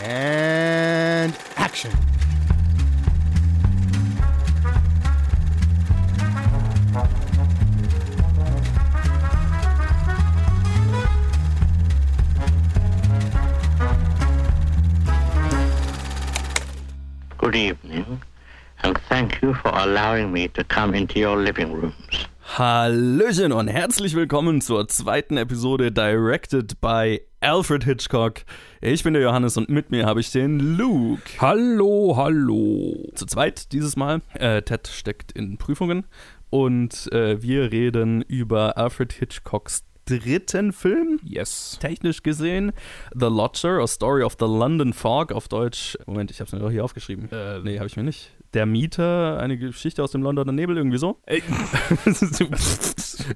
And action. Good evening, and thank you for allowing me to come into your living rooms. Hallöchen und herzlich willkommen zur zweiten Episode Directed by Alfred Hitchcock. Ich bin der Johannes und mit mir habe ich den Luke. Hallo, hallo. Zu zweit dieses Mal. Äh, Ted steckt in Prüfungen und äh, wir reden über Alfred Hitchcocks dritten Film, Yes. technisch gesehen. The Lodger, A Story of the London Fog, auf Deutsch. Moment, ich habe es mir doch hier aufgeschrieben. Äh, nee, habe ich mir nicht. Der Mieter, eine Geschichte aus dem Londoner Nebel, irgendwie so.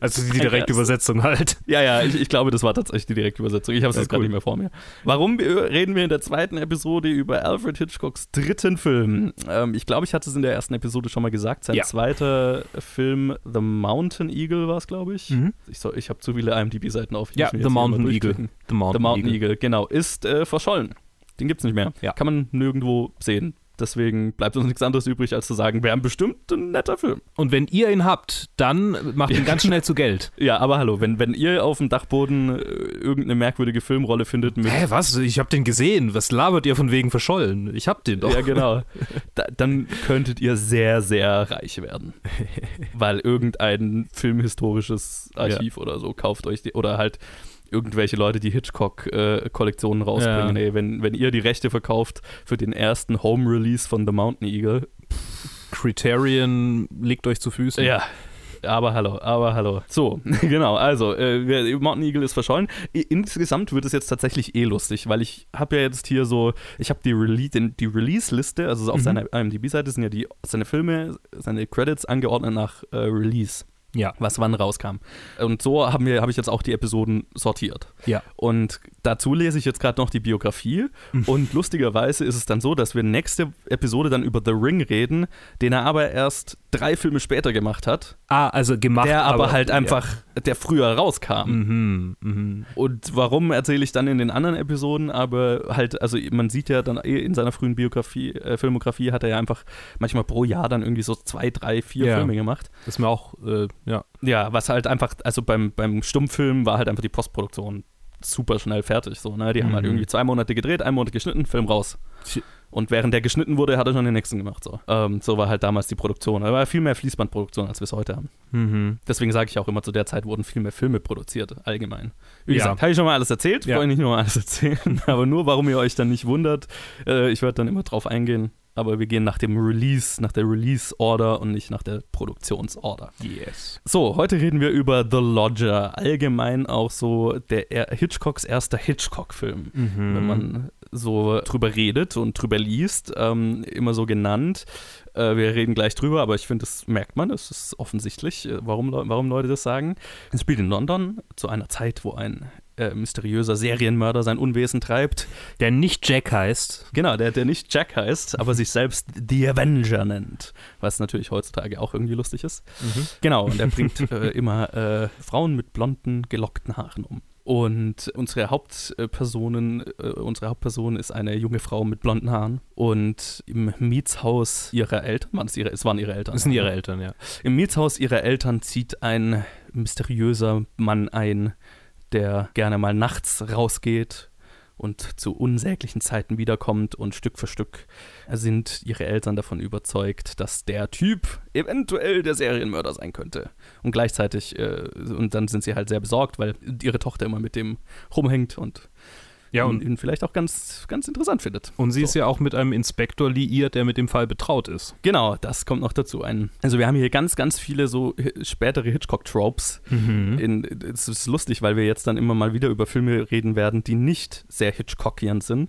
Also die direkte Übersetzung halt. Ja, ja, ich, ich glaube, das war tatsächlich die direkte Übersetzung. Ich habe es Ja, jetzt gerade cool. nicht mehr vor mir. Warum reden wir in der zweiten Episode über Alfred Hitchcocks dritten Film? Ähm, ich glaube, ich hatte es in der ersten Episode schon mal gesagt. Sein Ja. zweiter Film, The Mountain Eagle, war es, glaube ich. Mhm. Ich, soll, ich habe zu viele IMDb-Seiten auf. Ja, The Mountain Eagle. The Mountain, The Mountain Eagle. Eagle, genau. Ist äh, verschollen. Den gibt es nicht mehr. Ja. Kann man nirgendwo sehen. Deswegen bleibt uns nichts anderes übrig, als zu sagen, wäre bestimmt ein netter Film. Und wenn ihr ihn habt, dann macht ihn ganz schnell zu Geld. Ja, aber hallo, wenn, wenn ihr auf dem Dachboden äh, irgendeine merkwürdige Filmrolle findet mit Hä, was? Ich hab den gesehen. Was labert ihr von wegen verschollen? Ich hab den doch. Ja, genau. Da, dann könntet ihr sehr, sehr reich werden. Weil irgendein filmhistorisches Archiv oder so kauft euch die, oder halt irgendwelche Leute, die Hitchcock-Kollektionen rausbringen. Ja. Ey, wenn, wenn ihr die Rechte verkauft für den ersten Home-Release von The Mountain Eagle, Criterion liegt euch zu Füßen. ja. Aber hallo, aber hallo. So, genau, also, äh, Mountain Eagle ist verschollen. Insgesamt wird es jetzt tatsächlich eh lustig, weil ich habe ja jetzt hier so, ich habe die, Rele die Release-Liste, also so auf Mhm. seiner IMDb-Seite sind ja die, seine Filme, seine Credits angeordnet nach äh, Release, Ja. was wann rauskam. Und so haben wir, habe ich jetzt auch die Episoden sortiert. Ja. Und dazu lese ich jetzt gerade noch die Biografie. Mhm. Und lustigerweise ist es dann so, dass wir nächste Episode dann über The Ring reden, den er aber erst drei Filme später gemacht hat. Ah, also gemacht. Der aber, halt ja. einfach, der früher rauskam. Mhm, mhm. Und warum erzähle ich dann in den anderen Episoden, aber halt, also man sieht ja dann eh in seiner frühen Biografie, äh, Filmografie hat er ja einfach manchmal pro Jahr dann irgendwie so zwei, drei, vier Ja. Filme gemacht. Das ist mir auch, äh, ja. Ja, was halt einfach, also beim, beim Stummfilm war halt einfach die Postproduktion super schnell fertig. So, ne? Die haben halt Mhm. irgendwie zwei Monate gedreht, einen Monat geschnitten, Film raus. Und während der geschnitten wurde, hat er schon den nächsten gemacht. So, ähm, so war halt damals die Produktion. Da war viel mehr Fließbandproduktion, als wir es heute haben. Mhm. Deswegen sage ich auch immer, zu der Zeit wurden viel mehr Filme produziert, allgemein. Wie Ja. gesagt, habe ich schon mal alles erzählt, Ja. wollte ich nicht nochmal alles erzählen. Aber nur, warum ihr euch dann nicht wundert, äh, ich werde dann immer drauf eingehen. Aber wir gehen nach dem Release, nach der Release-Order und nicht nach der Produktionsorder. Yes. So, heute reden wir über The Lodger. Allgemein auch so der er Hitchcocks erster Hitchcock-Film. Mhm. Wenn man so drüber redet und drüber liest, ähm, immer so genannt. Äh, wir reden gleich drüber, aber ich finde, das merkt man, es ist offensichtlich, äh, warum, warum Leute das sagen. Es spielt in London zu einer Zeit, wo ein äh, mysteriöser Serienmörder sein Unwesen treibt. Der nicht Jack heißt. Genau, der, der nicht Jack heißt, aber sich selbst The Avenger nennt. Was natürlich heutzutage auch irgendwie lustig ist. Genau, und er bringt äh, immer äh, Frauen mit blonden, gelockten Haaren um. Und unsere Hauptpersonen, äh, unsere Hauptperson ist eine junge Frau mit blonden Haaren. Und im Mietshaus ihrer Eltern, waren es ihre, es waren ihre Eltern. Das sind ihre Eltern, ja. Im Mietshaus ihrer Eltern zieht ein mysteriöser Mann ein, der gerne mal nachts rausgeht und zu unsäglichen Zeiten wiederkommt und Stück für Stück sind ihre Eltern davon überzeugt, dass der Typ eventuell der Serienmörder sein könnte. Und gleichzeitig, äh, und dann sind sie halt sehr besorgt, weil ihre Tochter immer mit dem rumhängt und Ja, und, ihn vielleicht auch ganz, ganz interessant findet. und sie So. ist ja auch mit einem Inspektor liiert, der mit dem Fall betraut ist. Genau, das kommt noch dazu. Ein, also wir haben hier ganz, ganz viele so spätere Hitchcock-Tropes. Mhm. Es ist lustig, weil wir jetzt dann immer mal wieder über Filme reden werden, die nicht sehr Hitchcockian sind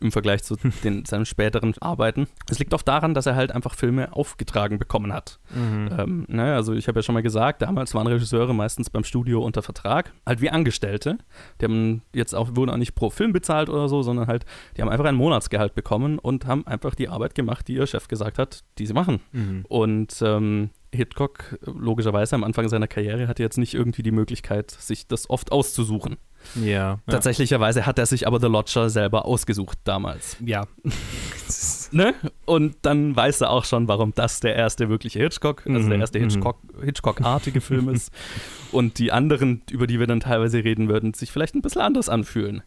im Vergleich zu den, seinen späteren Arbeiten. Es liegt oft daran, dass er halt einfach Filme aufgetragen bekommen hat. Mhm. Ähm, ne, also ich habe ja schon mal gesagt, damals waren Regisseure meistens beim Studio unter Vertrag, halt wie Angestellte. Die haben jetzt auch, wurden auch nicht pro Film bezahlt oder so, sondern halt, die haben einfach ein Monatsgehalt bekommen und haben einfach die Arbeit gemacht, die ihr Chef gesagt hat, die sie machen. Mhm. Und ähm, Hitchcock, logischerweise am Anfang seiner Karriere, hatte jetzt nicht irgendwie die Möglichkeit, sich das oft auszusuchen. Ja. Tatsächlicherweise hat er sich aber The Lodger selber ausgesucht damals. Ja. ne? Und dann weiß er auch schon, warum das der erste wirkliche Hitchcock, also Mhm, der erste mhm. Hitchcock, Hitchcock-artige Film ist. Und die anderen, über die wir dann teilweise reden würden, sich vielleicht ein bisschen anders anfühlen.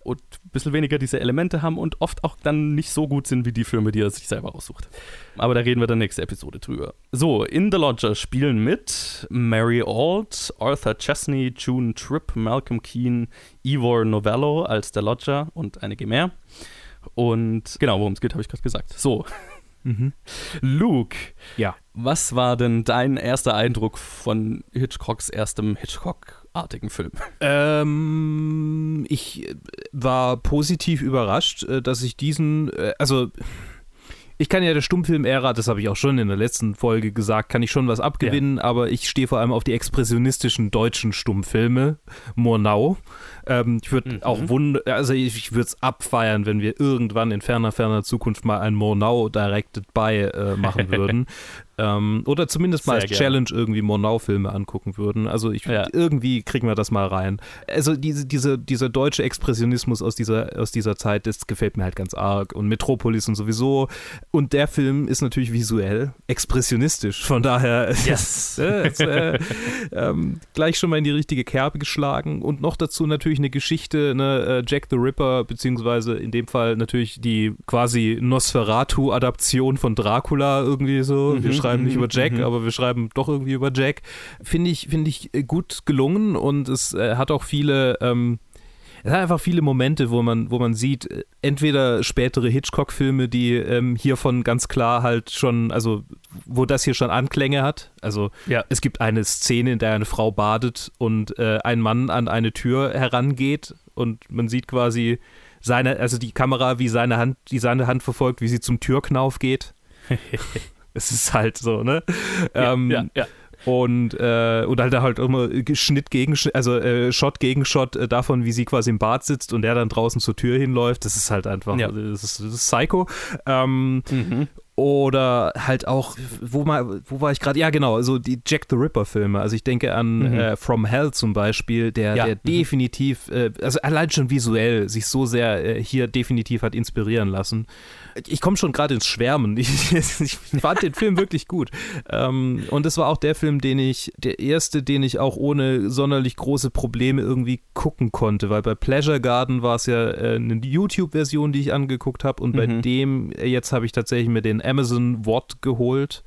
Und bisschen weniger diese Elemente haben und oft auch dann nicht so gut sind wie die Filme, die er sich selber aussucht. Aber da reden wir dann nächste Episode drüber. So, in The Lodger spielen mit Mary Ault, Arthur Chesney, June Tripp, Malcolm Keane, Ivor Novello als der Lodger und einige mehr. Und genau, worum es geht, habe ich gerade gesagt. So, Mhm. Luke, Ja. was war denn dein erster Eindruck von Hitchcocks erstem Hitchcock-artigen Film? Ähm, ich äh, war positiv überrascht, äh, dass ich diesen, äh, also ich kann ja der Stummfilm-Ära, das habe ich auch schon in der letzten Folge gesagt, kann ich schon was abgewinnen, aber ich stehe vor allem auf die expressionistischen deutschen Stummfilme, Murnau. Ähm, ich würde Mhm. auch wund also ich, ich würde es abfeiern, wenn wir irgendwann in ferner, ferner Zukunft mal ein Murnau Directed by äh, machen würden. Ähm, oder zumindest mal Sehr als gerne. Challenge irgendwie Murnau-Filme angucken würden. Also ich Ja. irgendwie kriegen wir das mal rein. Also diese, diese, dieser deutsche Expressionismus aus dieser, aus dieser Zeit, das gefällt mir halt ganz arg. Und Metropolis und sowieso. Und der Film ist natürlich visuell expressionistisch. Von daher Yes. äh, ist, äh, ähm, gleich schon mal in die richtige Kerbe geschlagen. Und noch dazu natürlich eine Geschichte, ne, äh, Jack the Ripper, beziehungsweise in dem Fall natürlich die quasi Nosferatu-Adaption von Dracula irgendwie so. Mhm, schreiben nicht über Jack, mhm. aber wir schreiben doch irgendwie über Jack. Finde ich, finde ich äh, gut gelungen und es äh, hat auch viele, ähm, es hat einfach viele Momente, wo man, wo man sieht, äh, entweder spätere Hitchcock-Filme, die ähm, hiervon ganz klar halt schon, also wo das hier schon Anklänge hat. Also Ja. es gibt eine Szene, in der eine Frau badet und äh, ein Mann an eine Tür herangeht und man sieht quasi seine, also die Kamera, wie seine Hand, die seine Hand verfolgt, wie sie zum Türknauf geht. Es ist halt so, ne? Ähm, ja, ja. und, äh, und halt halt immer Schnitt gegen also äh, Shot gegen Shot äh, davon, wie sie quasi im Bad sitzt und der dann draußen zur Tür hinläuft. Das ist halt einfach, Ja. das, ist, das ist Psycho. Ähm, Mhm. oder halt auch, wo, mal, wo war ich gerade? Ja, genau, so die Jack the Ripper-Filme. Also ich denke an Mhm. äh, From Hell zum Beispiel, der, Ja. der Mhm. definitiv, äh, also allein schon visuell sich so sehr äh, hier definitiv hat inspirieren lassen. Ich komme schon gerade ins Schwärmen. Ich, ich fand den Film wirklich gut. Ähm, und es war auch der Film, den ich, der erste, den ich auch ohne sonderlich große Probleme irgendwie gucken konnte, weil bei Pleasure Garden war es ja äh, eine YouTube-Version, die ich angeguckt habe und bei Mhm. dem, äh, jetzt habe ich tatsächlich mir den Amazon Watt geholt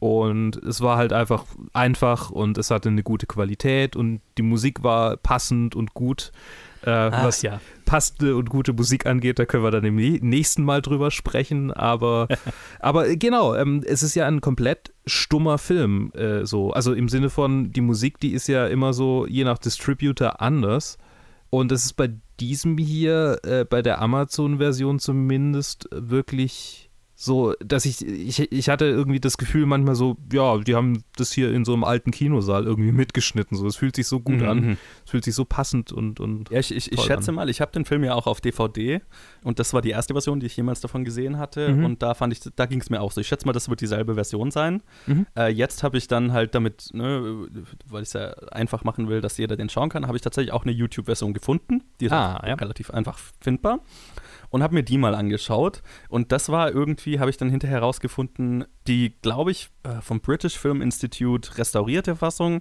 und es war halt einfach einfach und es hatte eine gute Qualität und die Musik war passend und gut. Äh, Ach, was ja. Passende und gute Musik angeht, da können wir dann im nä- nächsten Mal drüber sprechen. Aber, aber äh, genau, ähm, es ist ja ein komplett stummer Film. Äh, so. Also im Sinne von, die Musik, die ist ja immer so je nach Distributor anders. Und das ist bei diesem hier, äh, bei der Amazon-Version zumindest, wirklich so, dass ich, ich, ich hatte irgendwie das Gefühl manchmal so, ja, die haben das hier in so einem alten Kinosaal irgendwie mitgeschnitten. So, es fühlt sich so gut Mhm, an, mhm. es fühlt sich so passend und, und Ja, ich, ich, ich schätze an. mal, ich habe den Film ja auch auf DVD und das war die erste Version, die ich jemals davon gesehen hatte Mhm. und da fand ich, da ging es mir auch so. Ich schätze mal, das wird dieselbe Version sein. Mhm. Äh, jetzt habe ich dann halt damit, ne, weil ich es ja einfach machen will, dass jeder den schauen kann, habe ich tatsächlich auch eine YouTube-Version gefunden. Die ist Ah, ja. relativ einfach findbar und habe mir die mal angeschaut und das war irgendwie, habe ich dann hinterher herausgefunden, die, glaube ich, äh, vom British Film Institute restaurierte Fassung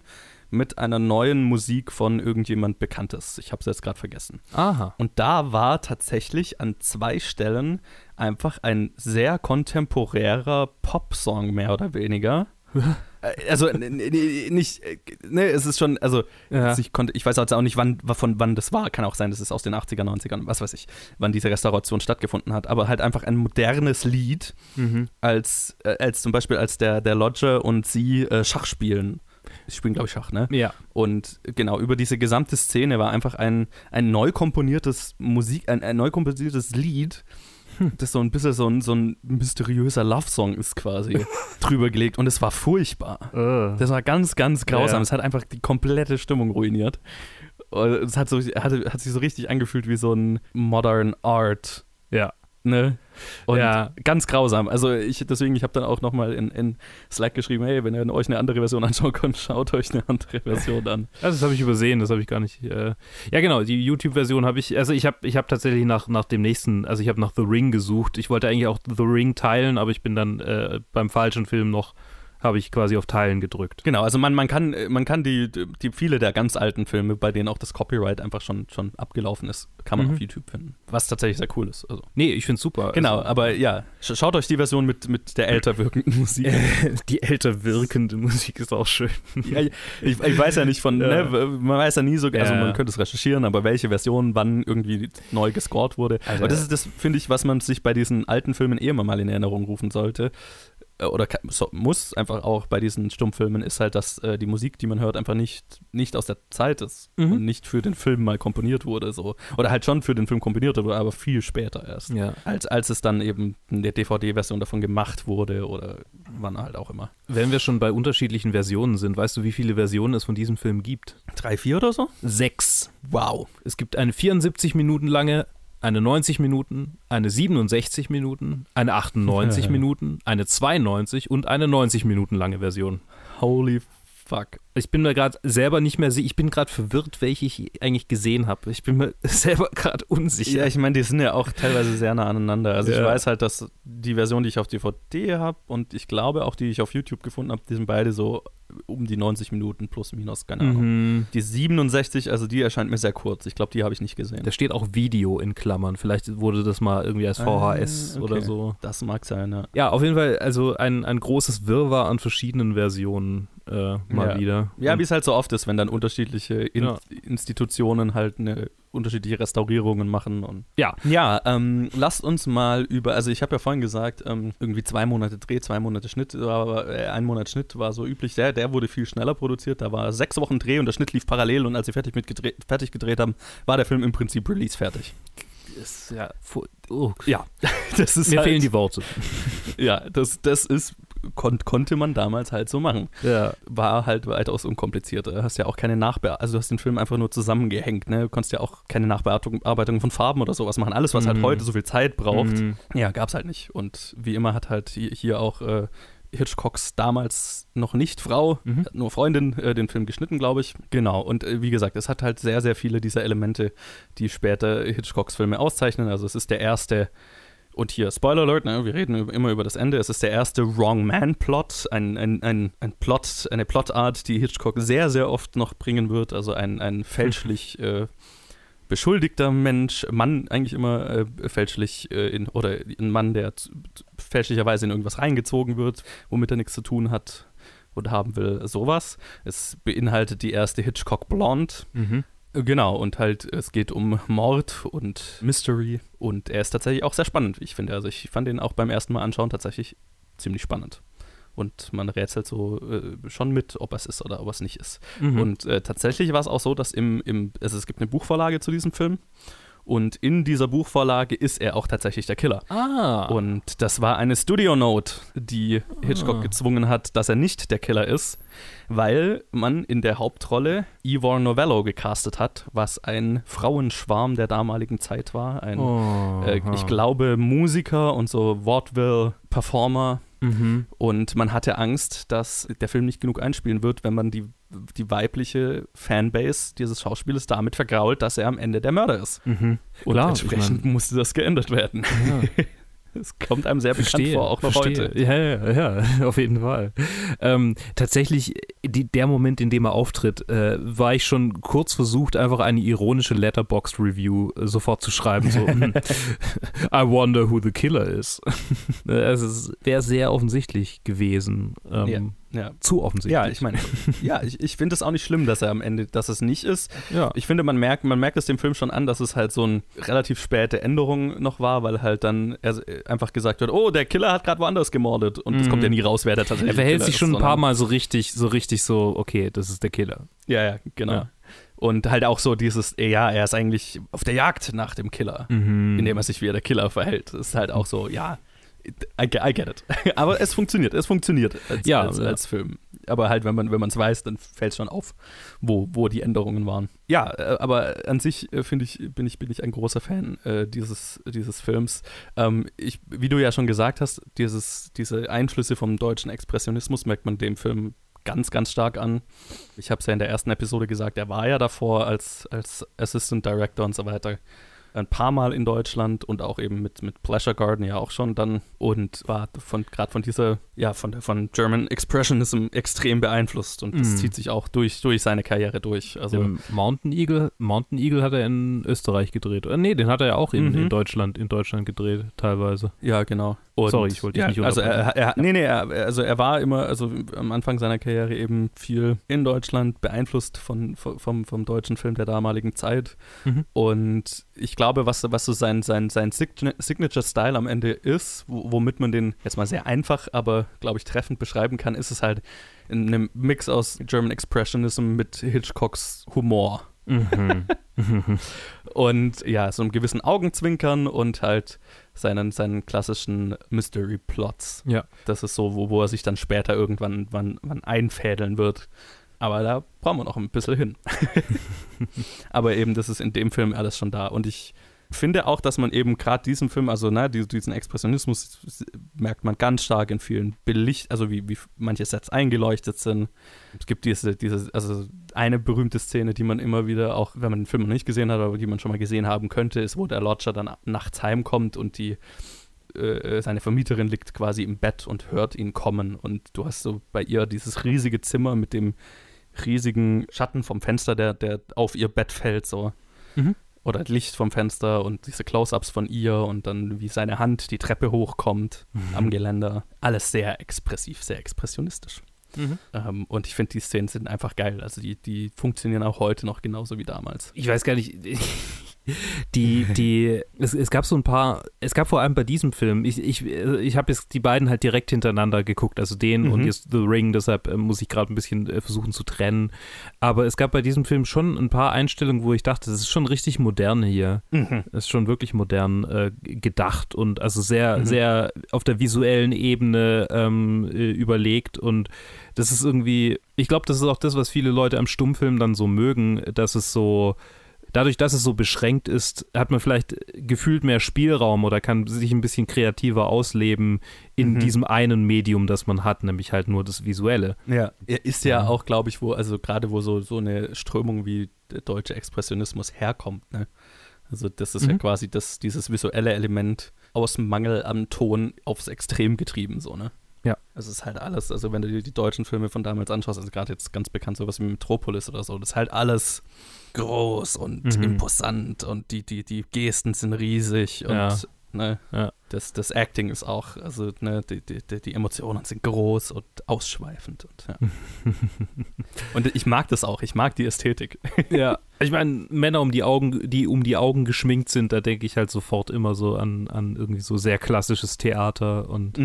mit einer neuen Musik von irgendjemand Bekanntes. Ich habe es jetzt gerade vergessen. Aha. Und da war tatsächlich an zwei Stellen einfach ein sehr kontemporärer Popsong mehr oder weniger. Äh, also nicht, äh, ne, es ist schon, also Ja. ich, konnte, ich weiß jetzt auch nicht, wann, von wann das war. Kann auch sein, das ist aus den 80er, 90ern, was weiß ich, wann diese Restauration stattgefunden hat. Aber halt einfach ein modernes Lied, Mhm. als, äh, als zum Beispiel als der, der Lodger und sie äh, Schach spielen. Sie spielen, glaube ich, Schach, ne? Ja. Und genau, über diese gesamte Szene war einfach ein, ein neu komponiertes Musik, ein, ein neu komponiertes Lied, das so ein bisschen so ein, so ein mysteriöser Love-Song ist quasi drüber gelegt. Und es war furchtbar. Äh. Das war ganz, ganz grausam. Ja. Es hat einfach die komplette Stimmung ruiniert. Und es hat, so, hat, hat sich so richtig angefühlt wie so ein Modern Art Ja. Ne? Und Ja. ganz grausam. Also ich, deswegen, ich habe dann auch nochmal in, in Slack geschrieben, hey, wenn ihr euch eine andere Version anschauen könnt, schaut euch eine andere Version an. Also das habe ich übersehen, das habe ich gar nicht. Äh ja, genau, die YouTube-Version habe ich, also ich habe ich hab tatsächlich nach, nach dem nächsten, also ich habe nach The Ring gesucht. Ich wollte eigentlich auch The Ring teilen, aber ich bin dann äh, beim falschen Film noch, habe ich quasi auf Teilen gedrückt. Genau, also man, man kann, man kann die, die viele der ganz alten Filme, bei denen auch das Copyright einfach schon, schon abgelaufen ist, kann man Mhm. auf YouTube finden. Was tatsächlich sehr cool ist. Also. Nee, ich finde super. Genau, Also, aber ja, sch schaut euch die Version mit, mit der älter wirkenden Musik an. die älter wirkende Musik ist auch schön. Ja, ich, ich weiß ja nicht von, Ja. ne, man weiß ja nie so, also Ja. man könnte es recherchieren, aber welche Version wann irgendwie neu gescored wurde. Also- aber das ist das, finde ich, was man sich bei diesen alten Filmen eh immer mal in Erinnerung rufen sollte. Äh, Oder ka- so, muss einfach auch bei diesen Stummfilmen, ist halt, dass äh, die Musik, die man hört, einfach nicht, nicht aus der Zeit ist Mhm. und nicht für den Film mal komponiert wurde. So. Oder halt schon für den Film komponiert wurde, aber viel später erst. Ja. Als, als es dann eben in der DVD-Version davon gemacht wurde oder wann halt auch immer. Wenn wir schon bei unterschiedlichen Versionen sind, weißt du, wie viele Versionen es von diesem Film gibt? Drei, vier oder so? Sechs. Wow. Es gibt eine 74 Minuten lange, eine 90 Minuten, eine 67 Minuten, eine 98 Minuten, eine 92 und eine 90 Minuten lange Version. Holy fuck. Ich bin mir gerade selber nicht mehr sicher, ich bin gerade verwirrt, welche ich eigentlich gesehen habe. Ich bin mir selber gerade unsicher. Ja, ich meine, die sind ja auch teilweise sehr nah aneinander. Also ich Ja. weiß halt, dass die Version, die ich auf DVD habe und ich glaube auch, die ich auf YouTube gefunden habe, die sind beide so um die 90 Minuten plus minus, keine Ahnung. Mhm. Die 67, also die erscheint mir sehr kurz. Ich glaube, die habe ich nicht gesehen. Da steht auch Video in Klammern. Vielleicht wurde das mal irgendwie als VHS Ah, okay. oder so. Das mag sein, ja. Ja, auf jeden Fall, also ein, ein großes Wirrwarr an verschiedenen Versionen äh, mal Ja. wieder. Ja, wie es halt so oft ist, wenn dann unterschiedliche In Ja. Institutionen halt eine unterschiedliche Restaurierungen machen und Ja. Ja, ähm, lasst uns mal über, also ich habe ja vorhin gesagt, ähm, irgendwie zwei Monate Dreh, zwei Monate Schnitt, aber äh, ein Monat Schnitt war so üblich. Der, der wurde viel schneller produziert. Da war sechs Wochen Dreh und der Schnitt lief parallel und als sie fertig, mit gedreht, fertig gedreht haben, war der Film im Prinzip Release fertig. ist ja, oh, Ja, das ist mir halt, fehlen die Worte. Ja, das, das ist, kon konnte man damals halt so machen. Ja. War halt weitaus unkomplizierter. Du hast ja auch keine Nachbearbeitung, also du hast den Film einfach nur zusammengehängt, ne? Du konntest ja auch keine Nachbearbeitung Bearbeitung von Farben oder sowas machen. Alles, was halt Mhm. heute so viel Zeit braucht, Mhm. Ja, gab's halt nicht. Und wie immer hat halt hi- hier auch äh, Hitchcocks damals noch nicht Frau, Mhm. nur Freundin, äh, den Film geschnitten, glaube ich. Genau. Und äh, wie gesagt, es hat halt sehr, sehr viele dieser Elemente, die später Hitchcocks Filme auszeichnen. Also es ist der erste. Und hier, Spoiler Alert, ne, wir reden immer über das Ende. Es ist der erste Wrong Man-Plot, ein, ein, ein, ein Plot, eine Plotart, die Hitchcock sehr, sehr oft noch bringen wird. Also ein, ein fälschlich äh, beschuldigter Mensch, Mann eigentlich immer äh, fälschlich äh, in, oder ein Mann, der fälschlicherweise in irgendwas reingezogen wird, womit er nichts zu tun hat oder haben will, sowas. Es beinhaltet die erste Hitchcock Blonde. Mhm. Genau, und halt, es geht um Mord und Mystery und er ist tatsächlich auch sehr spannend, wie ich finde. Also ich fand den auch beim ersten Mal anschauen tatsächlich ziemlich spannend. Und man rätselt so äh, schon mit, ob es ist oder ob es nicht ist. Mhm. Und äh, tatsächlich war es auch so, dass im, im, also es gibt eine Buchvorlage zu diesem Film und in dieser Buchvorlage ist er auch tatsächlich der Killer. ah. Und das war eine Studio Note, die Hitchcock Ah. gezwungen hat, dass er nicht der Killer ist, weil man in der Hauptrolle Ivor Novello gecastet hat, was ein Frauenschwarm der damaligen Zeit war. Ein, oh, äh, ich glaube, Musiker und so Vaudeville-Performer. Mhm. Und man hatte Angst, dass der Film nicht genug einspielen wird, wenn man die, die weibliche Fanbase dieses Schauspielers damit vergrault, dass er am Ende der Mörder ist. Mhm. Und Klar, entsprechend musste das geändert werden. Ja. Es kommt einem sehr bekannt Verstehe, vor, auch noch verstehe. heute. Ja, ja, ja, auf jeden Fall. Ähm, tatsächlich, die, der Moment, in dem er auftritt, äh, war ich schon kurz versucht, einfach eine ironische Letterboxd-Review äh, sofort zu schreiben. So, hm, I wonder who the killer is. es wäre sehr offensichtlich gewesen. Ähm, Ja. Zu offensichtlich. Ja, ich meine, ja, ich, ich finde es auch nicht schlimm, dass er am Ende, dass es nicht ist. Ja. Ich finde, man merkt, man merkt es dem Film schon an, dass es halt so eine relativ späte Änderung noch war, weil halt dann er einfach gesagt wird, oh, der Killer hat gerade woanders gemordet und es Mhm. kommt ja nie raus, wer der tatsächlich er verhält sich ist, schon ein paar Mal so richtig, so richtig so, okay, das ist der Killer. Ja, ja, genau. Ja. Und halt auch so dieses, ja, er ist eigentlich auf der Jagd nach dem Killer, Mhm. indem er sich wie der Killer verhält. Das ist halt auch so, ja, I, I get it. Aber es funktioniert, es funktioniert als, Ja, als, ja. als Film. Aber halt, wenn man wenn man es weiß, dann fällt es schon auf, wo, wo die Änderungen waren. Ja, äh, aber an sich äh, finde ich, bin ich, bin ich ein großer Fan äh, dieses, dieses Films. Ähm, ich, wie du ja schon gesagt hast, dieses, diese Einflüsse vom deutschen Expressionismus merkt man dem Film ganz, ganz stark an. Ich habe es ja in der ersten Episode gesagt, er war ja davor als, als Assistant Director und so weiter ein paar Mal in Deutschland und auch eben mit, mit Pleasure Garden ja auch schon dann und war von gerade von dieser, ja, von der von German Expressionism extrem beeinflusst und das Mhm. zieht sich auch durch, durch seine Karriere durch. Also Den Mountain Eagle, Mountain Eagle hat er in Österreich gedreht. Äh, nee, den hat er ja auch in, Mhm. in Deutschland, in Deutschland gedreht, teilweise. Ja, genau. Und, Sorry, ich wollte dich ja, nicht Also er, er, nee, nee, er, also er war immer, also am Anfang seiner Karriere eben viel in Deutschland beeinflusst von, vom, vom deutschen Film der damaligen Zeit. Mhm. Und ich glaube, was, was so sein, sein, sein Sign- Signature-Style am Ende ist, wo, womit man den jetzt mal sehr einfach, aber glaube ich treffend beschreiben kann, ist es halt in einem Mix aus German Expressionism mit Hitchcocks Humor. Mhm. Und ja, so einem gewissen Augenzwinkern und halt seinen, seinen klassischen Mystery-Plots. ja. Das ist so, wo, wo er sich dann später irgendwann wann, wann einfädeln wird. Aber da brauchen wir noch ein bisschen hin. Aber eben, das ist in dem Film alles schon da. Und ich finde auch, dass man eben gerade diesen Film, also ne, die- diesen Expressionismus merkt man ganz stark in vielen Belicht, also wie, wie manche Sets eingeleuchtet sind. Es gibt diese, diese, also eine berühmte Szene, die man immer wieder, auch wenn man den Film noch nicht gesehen hat, aber die man schon mal gesehen haben könnte, ist, wo der Lodger dann nachts heimkommt und die äh, seine Vermieterin liegt quasi im Bett und hört ihn kommen. Und du hast so bei ihr dieses riesige Zimmer mit dem riesigen Schatten vom Fenster, der, der auf ihr Bett fällt, so. Mhm. Oder Licht vom Fenster und diese Close-ups von ihr und dann wie seine Hand die Treppe hochkommt am Geländer. Alles sehr expressiv, sehr expressionistisch. Mhm. Ähm, und ich finde, die Szenen sind einfach geil. Also die, die funktionieren auch heute noch genauso wie damals. Ich weiß gar nicht. Die, die, es, es gab so ein paar, es gab vor allem bei diesem Film, ich, ich, ich habe jetzt die beiden halt direkt hintereinander geguckt, also den Mhm. und jetzt The Ring, deshalb äh, muss ich gerade ein bisschen äh, versuchen zu trennen. Aber es gab bei diesem Film schon ein paar Einstellungen, wo ich dachte, das ist schon richtig modern hier. Das ist schon wirklich modern äh, gedacht und also sehr, Mhm. sehr auf der visuellen Ebene ähm, äh, überlegt und das ist irgendwie, ich glaube, das ist auch das, was viele Leute am Stummfilm dann so mögen, dass es so, dadurch, dass es so beschränkt ist, hat man vielleicht gefühlt mehr Spielraum oder kann sich ein bisschen kreativer ausleben in Mhm. diesem einen Medium, das man hat, nämlich halt nur das Visuelle. Ja, er ist ja, Ja. auch, glaube ich, wo, also gerade wo so, so eine Strömung wie der deutsche Expressionismus herkommt, ne? Also das ist ja Mhm. quasi das, dieses visuelle Element aus dem Mangel am Ton aufs Extrem getrieben, so, ne? Es ist halt alles, also wenn du dir die deutschen Filme von damals anschaust, also gerade jetzt ganz bekannt sowas wie Metropolis oder so, das ist halt alles groß und Mhm. imposant und die, die, die Gesten sind riesig und Ja. ne, Ja. das, das Acting ist auch, also ne, die, die, die, die Emotionen sind groß und ausschweifend und ja. und ich mag das auch, ich mag die Ästhetik. Ja. Ich meine, Männer um die Augen, die um die Augen geschminkt sind, da denke ich halt sofort immer so an, an irgendwie so sehr klassisches Theater und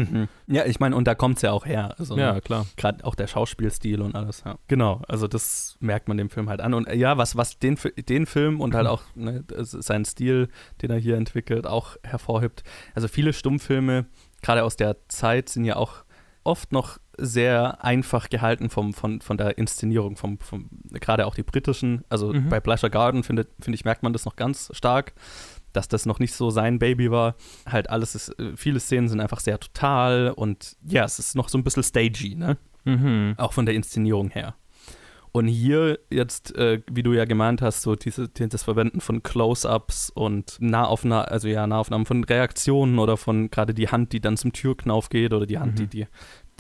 Ja, ich meine, und da kommt es ja auch her. Also, ja, ne, klar. gerade auch der Schauspielstil und alles, ja. Genau, also das merkt man dem Film halt an. Und äh, ja, was, was den, den Film und halt auch ne, seinen Stil, den er hier entwickelt, auch hervorhebt. Also viele Stummfilme, gerade aus der Zeit, sind ja auch oft noch sehr einfach gehalten vom, von, von der Inszenierung, vom, vom, gerade auch die britischen. Also Mhm. bei Pleasure Garden, finde finde ich, merkt man das noch ganz stark, dass das noch nicht so sein Baby war. Halt alles ist, äh, viele Szenen sind einfach sehr total und ja, es ist noch so ein bisschen stagey, ne? Mhm. Auch von der Inszenierung her. Und hier jetzt, äh, wie du ja gemeint hast, so diese, die- das Verwenden von Close-Ups und Nahaufnahmen, also ja, Nahaufnahmen von Reaktionen oder von gerade die Hand, die dann zum Türknauf geht oder die Hand, die, Mhm. die,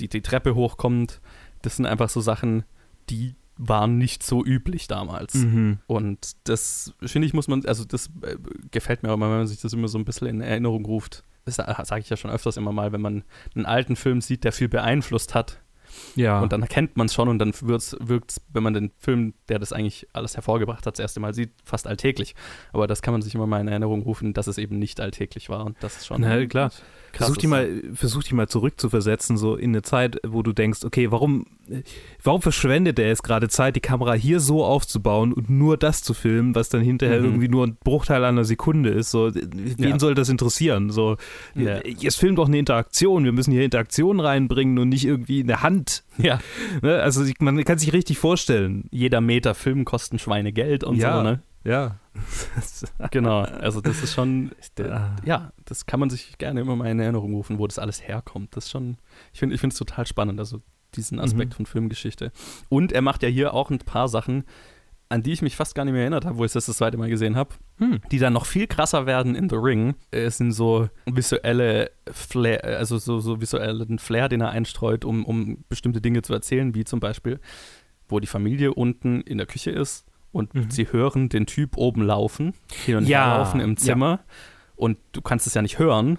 die die Treppe hochkommt. Das sind einfach so Sachen, die waren nicht so üblich damals. Mhm. Und das, finde ich, muss man, also das äh, gefällt mir auch immer, wenn man sich das immer so ein bisschen in Erinnerung ruft. Das sage ich ja schon öfters immer mal, wenn man einen alten Film sieht, der viel beeinflusst hat, Ja. und dann erkennt man es schon und dann wirkt es, wenn man den Film, der das eigentlich alles hervorgebracht hat, das erste Mal sieht, fast alltäglich. Aber das kann man sich immer mal in Erinnerung rufen, dass es eben nicht alltäglich war und das ist schon. Na, klar. Versuch dich, mal, versuch dich mal zurückzuversetzen, so in eine Zeit, wo du denkst, okay, warum warum verschwendet er jetzt gerade Zeit, die Kamera hier so aufzubauen und nur das zu filmen, was dann hinterher Mhm. irgendwie nur ein Bruchteil einer Sekunde ist? So, wen Ja. soll das interessieren? So, Ja. es filmt doch eine Interaktion. Wir müssen hier Interaktion reinbringen und nicht irgendwie eine Hand. Ja, Ne? Also man kann sich richtig vorstellen. jeder Meter Film kostet ein Schweinegeld und Ja. so, ne? Ja. Genau, also das ist schon, Ah. ja, das kann man sich gerne immer mal in Erinnerung rufen, wo das alles herkommt. Das ist schon, ich finde ich es total spannend, also diesen Aspekt Mhm. von Filmgeschichte. Und er macht ja hier auch ein paar Sachen, an die ich mich fast gar nicht mehr erinnert habe, wo ich das das zweite Mal gesehen habe, Hm. die dann noch viel krasser werden in The Ring. Es sind so visuelle Flair, also so, so visuellen Flair, den er einstreut, um, um bestimmte Dinge zu erzählen, wie zum Beispiel, wo die Familie unten in der Küche ist und Mhm. sie hören den Typ oben laufen, hin und Ja, her laufen im ja. Zimmer und du kannst es ja nicht hören.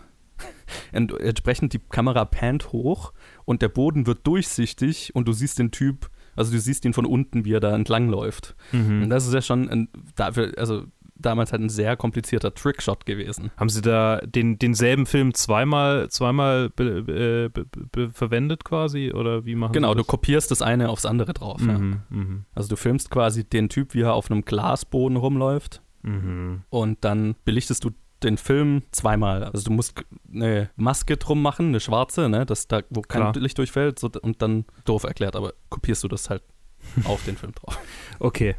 Und entsprechend die Kamera pannt hoch und der Boden wird durchsichtig und du siehst den Typ, also du siehst ihn von unten, wie er da entlang läuft. Und Mhm. das ist ja schon ein, dafür, also damals halt ein sehr komplizierter Trickshot gewesen. Haben Sie da den, denselben Film zweimal, zweimal be, be, be, verwendet quasi? Oder wie machen Genau, du kopierst das eine aufs andere drauf. Ja. Mhm, mhm, Also du filmst quasi den Typ, wie er auf einem Glasboden rumläuft mhm. und dann belichtest du den Film zweimal. Also du musst eine Maske drum machen, eine schwarze, ne, dass da, wo kein Klar. Licht durchfällt, so, und dann doof erklärt, aber kopierst du das halt auf den Film drauf. Okay.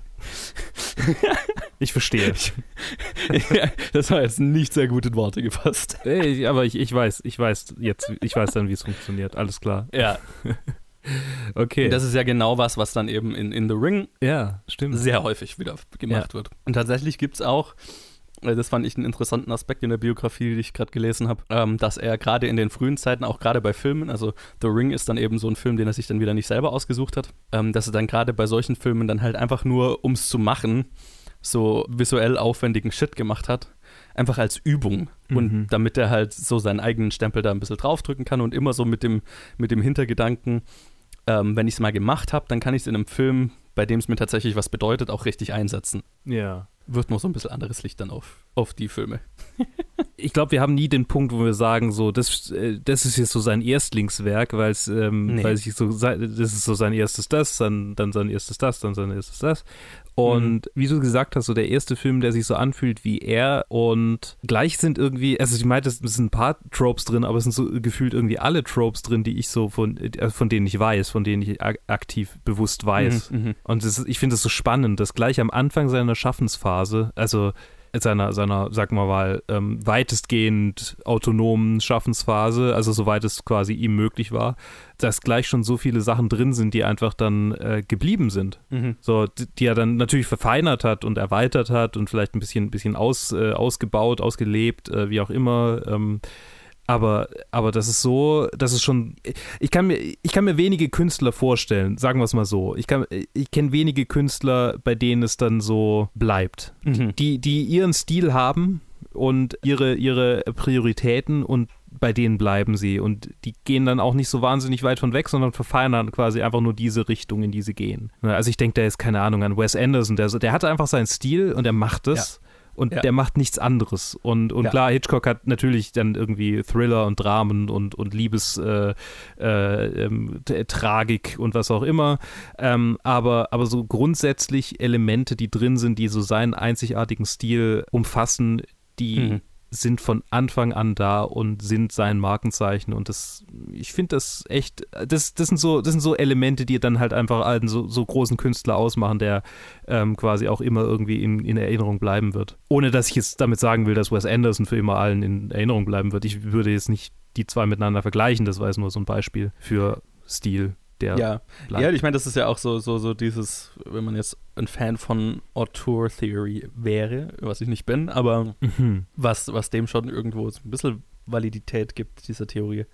ich verstehe. ja, das war jetzt nicht sehr gut in Worte gefasst. Ey, aber ich, ich weiß, ich weiß jetzt, ich weiß dann, wie es funktioniert. Alles klar. Ja, Okay. das ist ja genau was, was dann eben in, in The Ring ja, stimmt. sehr häufig wieder gemacht wird. Und tatsächlich gibt es auch, das fand ich einen interessanten Aspekt in der Biografie, die ich gerade gelesen habe, ähm, dass er gerade in den frühen Zeiten, auch gerade bei Filmen, also The Ring ist dann eben so ein Film, den er sich dann wieder nicht selber ausgesucht hat, ähm, dass er dann gerade bei solchen Filmen dann halt einfach nur, um es zu machen, so visuell aufwendigen Shit gemacht hat. Einfach als Übung. Und Mhm. damit er halt so seinen eigenen Stempel da ein bisschen draufdrücken kann und immer so mit dem, mit dem Hintergedanken, ähm, wenn ich es mal gemacht habe, dann kann ich es in einem Film, bei dem es mir tatsächlich was bedeutet, auch richtig einsetzen. Ja. Wird nur so ein bisschen anderes Licht dann auf, auf die Filme. Ich glaube, wir haben nie den Punkt, wo wir sagen, so, das, äh, das ist jetzt so sein Erstlingswerk, weil es, ähm, Nee. weil sich so, das ist so sein erstes das, dann, dann sein erstes das, dann sein erstes das. Und wie du gesagt hast, so der erste Film, der sich so anfühlt wie er und gleich sind irgendwie, also ich meinte, es sind ein paar Tropes drin, aber es sind so gefühlt irgendwie alle Tropes drin, die ich so von, äh, von denen ich weiß, von denen ich ak- aktiv bewusst weiß. Mhm, mhm. Und das, ich finde es so spannend, dass gleich am Anfang seiner Schaffensphase, also seiner, seiner, sag mal mal, ähm, weitestgehend autonomen Schaffensphase, also soweit es quasi ihm möglich war, dass gleich schon so viele Sachen drin sind, die einfach dann äh, geblieben sind. Mhm. So, die, die er dann natürlich verfeinert hat und erweitert hat und vielleicht ein bisschen, bisschen aus, äh, ausgebaut, ausgelebt, äh, wie auch immer. Ähm, aber, aber das ist so, das ist schon, ich kann mir, ich kann mir wenige Künstler vorstellen, sagen wir es mal so. Ich, kann- ich kenne wenige Künstler, bei denen es dann so bleibt. Mhm. Die, die ihren Stil haben und ihre, ihre Prioritäten und bei denen bleiben sie. Und die gehen dann auch nicht so wahnsinnig weit von weg, sondern verfeinern quasi einfach nur diese Richtung, in die sie gehen. Also ich denke da ist keine Ahnung an Wes Anderson, der, der hat einfach seinen Stil und er macht es. Und Ja. der macht nichts anderes. Und, und Ja. klar, Hitchcock hat natürlich dann irgendwie Thriller und Dramen und, und Liebes äh, äh, ähm, und was auch immer. Ähm, aber, aber so grundsätzlich Elemente, die drin sind, die so seinen einzigartigen Stil umfassen, die Mhm. Sind von Anfang an da und sind sein Markenzeichen. Und das, ich finde das echt, das, das, sind so, das sind so Elemente, die dann halt einfach einen so, so großen Künstler ausmachen, der ähm, quasi auch immer irgendwie in, in Erinnerung bleiben wird. Ohne dass ich jetzt damit sagen will, dass Wes Anderson für immer allen in Erinnerung bleiben wird. Ich würde jetzt nicht die zwei miteinander vergleichen, das war jetzt nur so ein Beispiel für Stil, der Ja, bleibt. ja ich meine, das ist ja auch so, so, so dieses, wenn man jetzt ein Fan von Auteur Theory wäre, was ich nicht bin, aber Mhm. was, was dem schon irgendwo ein bisschen Validität gibt, dieser Theorie,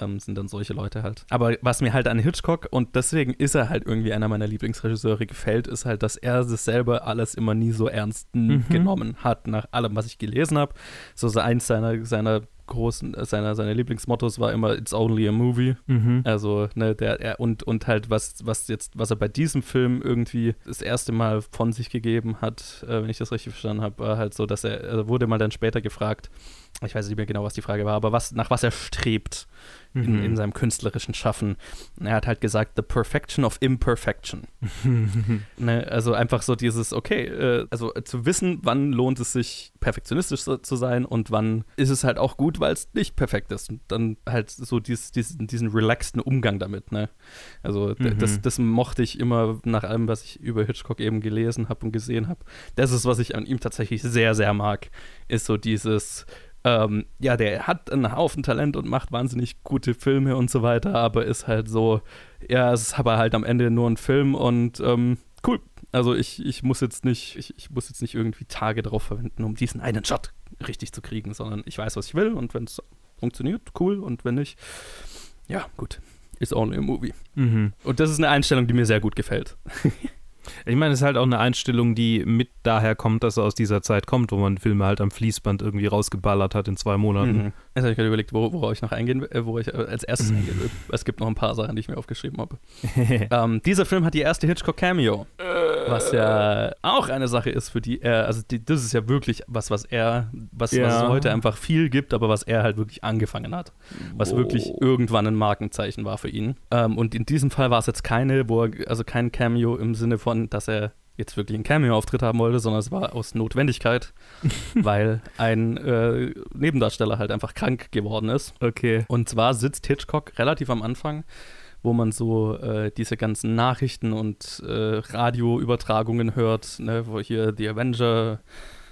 ähm, sind dann solche Leute halt. Aber was mir halt an Hitchcock, und deswegen ist er halt irgendwie einer meiner Lieblingsregisseure gefällt, ist halt, dass er das selber alles immer nie so ernst Mhm. genommen hat, nach allem, was ich gelesen habe. So, so eins seiner, seiner großen, äh, seiner, seiner Lieblingsmottos war immer, it's only a movie. Mhm. Also, ne, der, er, und, und halt, was, was jetzt, was er bei diesem Film irgendwie das erste Mal von sich gegeben hat, äh, wenn ich das richtig verstanden habe, war halt so, dass er, er wurde mal dann später gefragt, ich weiß nicht mehr genau, was die Frage war, aber was, nach was er strebt Mhm. in seinem künstlerischen Schaffen. Er hat halt gesagt, the perfection of imperfection. ne, also einfach so dieses, okay, äh, also äh, zu wissen, wann lohnt es sich, perfektionistisch so, zu sein und wann ist es halt auch gut, weil es nicht perfekt ist. Und dann halt so dies, diesen, diesen relaxten Umgang damit, ne? Also Mhm. das, das mochte ich immer nach allem, was ich über Hitchcock eben gelesen habe und gesehen habe. Das ist, was ich an ihm tatsächlich sehr, sehr mag, ist so dieses ähm, ja, der hat einen Haufen Talent und macht wahnsinnig gute Filme und so weiter, aber ist halt so, ja, es ist aber halt am Ende nur ein Film und ähm, cool. Also ich, ich muss jetzt nicht, ich, ich muss jetzt nicht irgendwie Tage darauf verwenden, um diesen einen Shot richtig zu kriegen, sondern ich weiß, was ich will und wenn es funktioniert, cool und wenn nicht, ja, gut. It's only a movie. Mhm. Und das ist eine Einstellung, die mir sehr gut gefällt. Ich meine, es ist halt auch eine Einstellung, die mit daher kommt, dass er aus dieser Zeit kommt, wo man Filme halt am Fließband irgendwie rausgeballert hat in zwei Monaten. Mhm. Jetzt habe ich gerade überlegt, wo, worauf ich noch eingehen will, äh, wo ich äh, als erstes eingehen will. Es gibt noch ein paar Sachen, die ich mir aufgeschrieben habe. ähm, dieser Film hat die erste Hitchcock-Cameo, was ja auch eine Sache ist, für die er, also die, das ist ja wirklich was, was er, was, was es Ja. heute einfach viel gibt, aber was er halt wirklich angefangen hat. Was Oh. wirklich irgendwann ein Markenzeichen war für ihn. Ähm, und in diesem Fall war es jetzt keine, wo er, also kein Cameo im Sinne von, dass er jetzt wirklich einen Cameo-Auftritt haben wollte, sondern es war aus Notwendigkeit, weil ein äh, Nebendarsteller halt einfach krank geworden ist. Okay. Und zwar sitzt Hitchcock relativ am Anfang, wo man so äh, diese ganzen Nachrichten und äh, Radioübertragungen hört, ne, wo hier The Avenger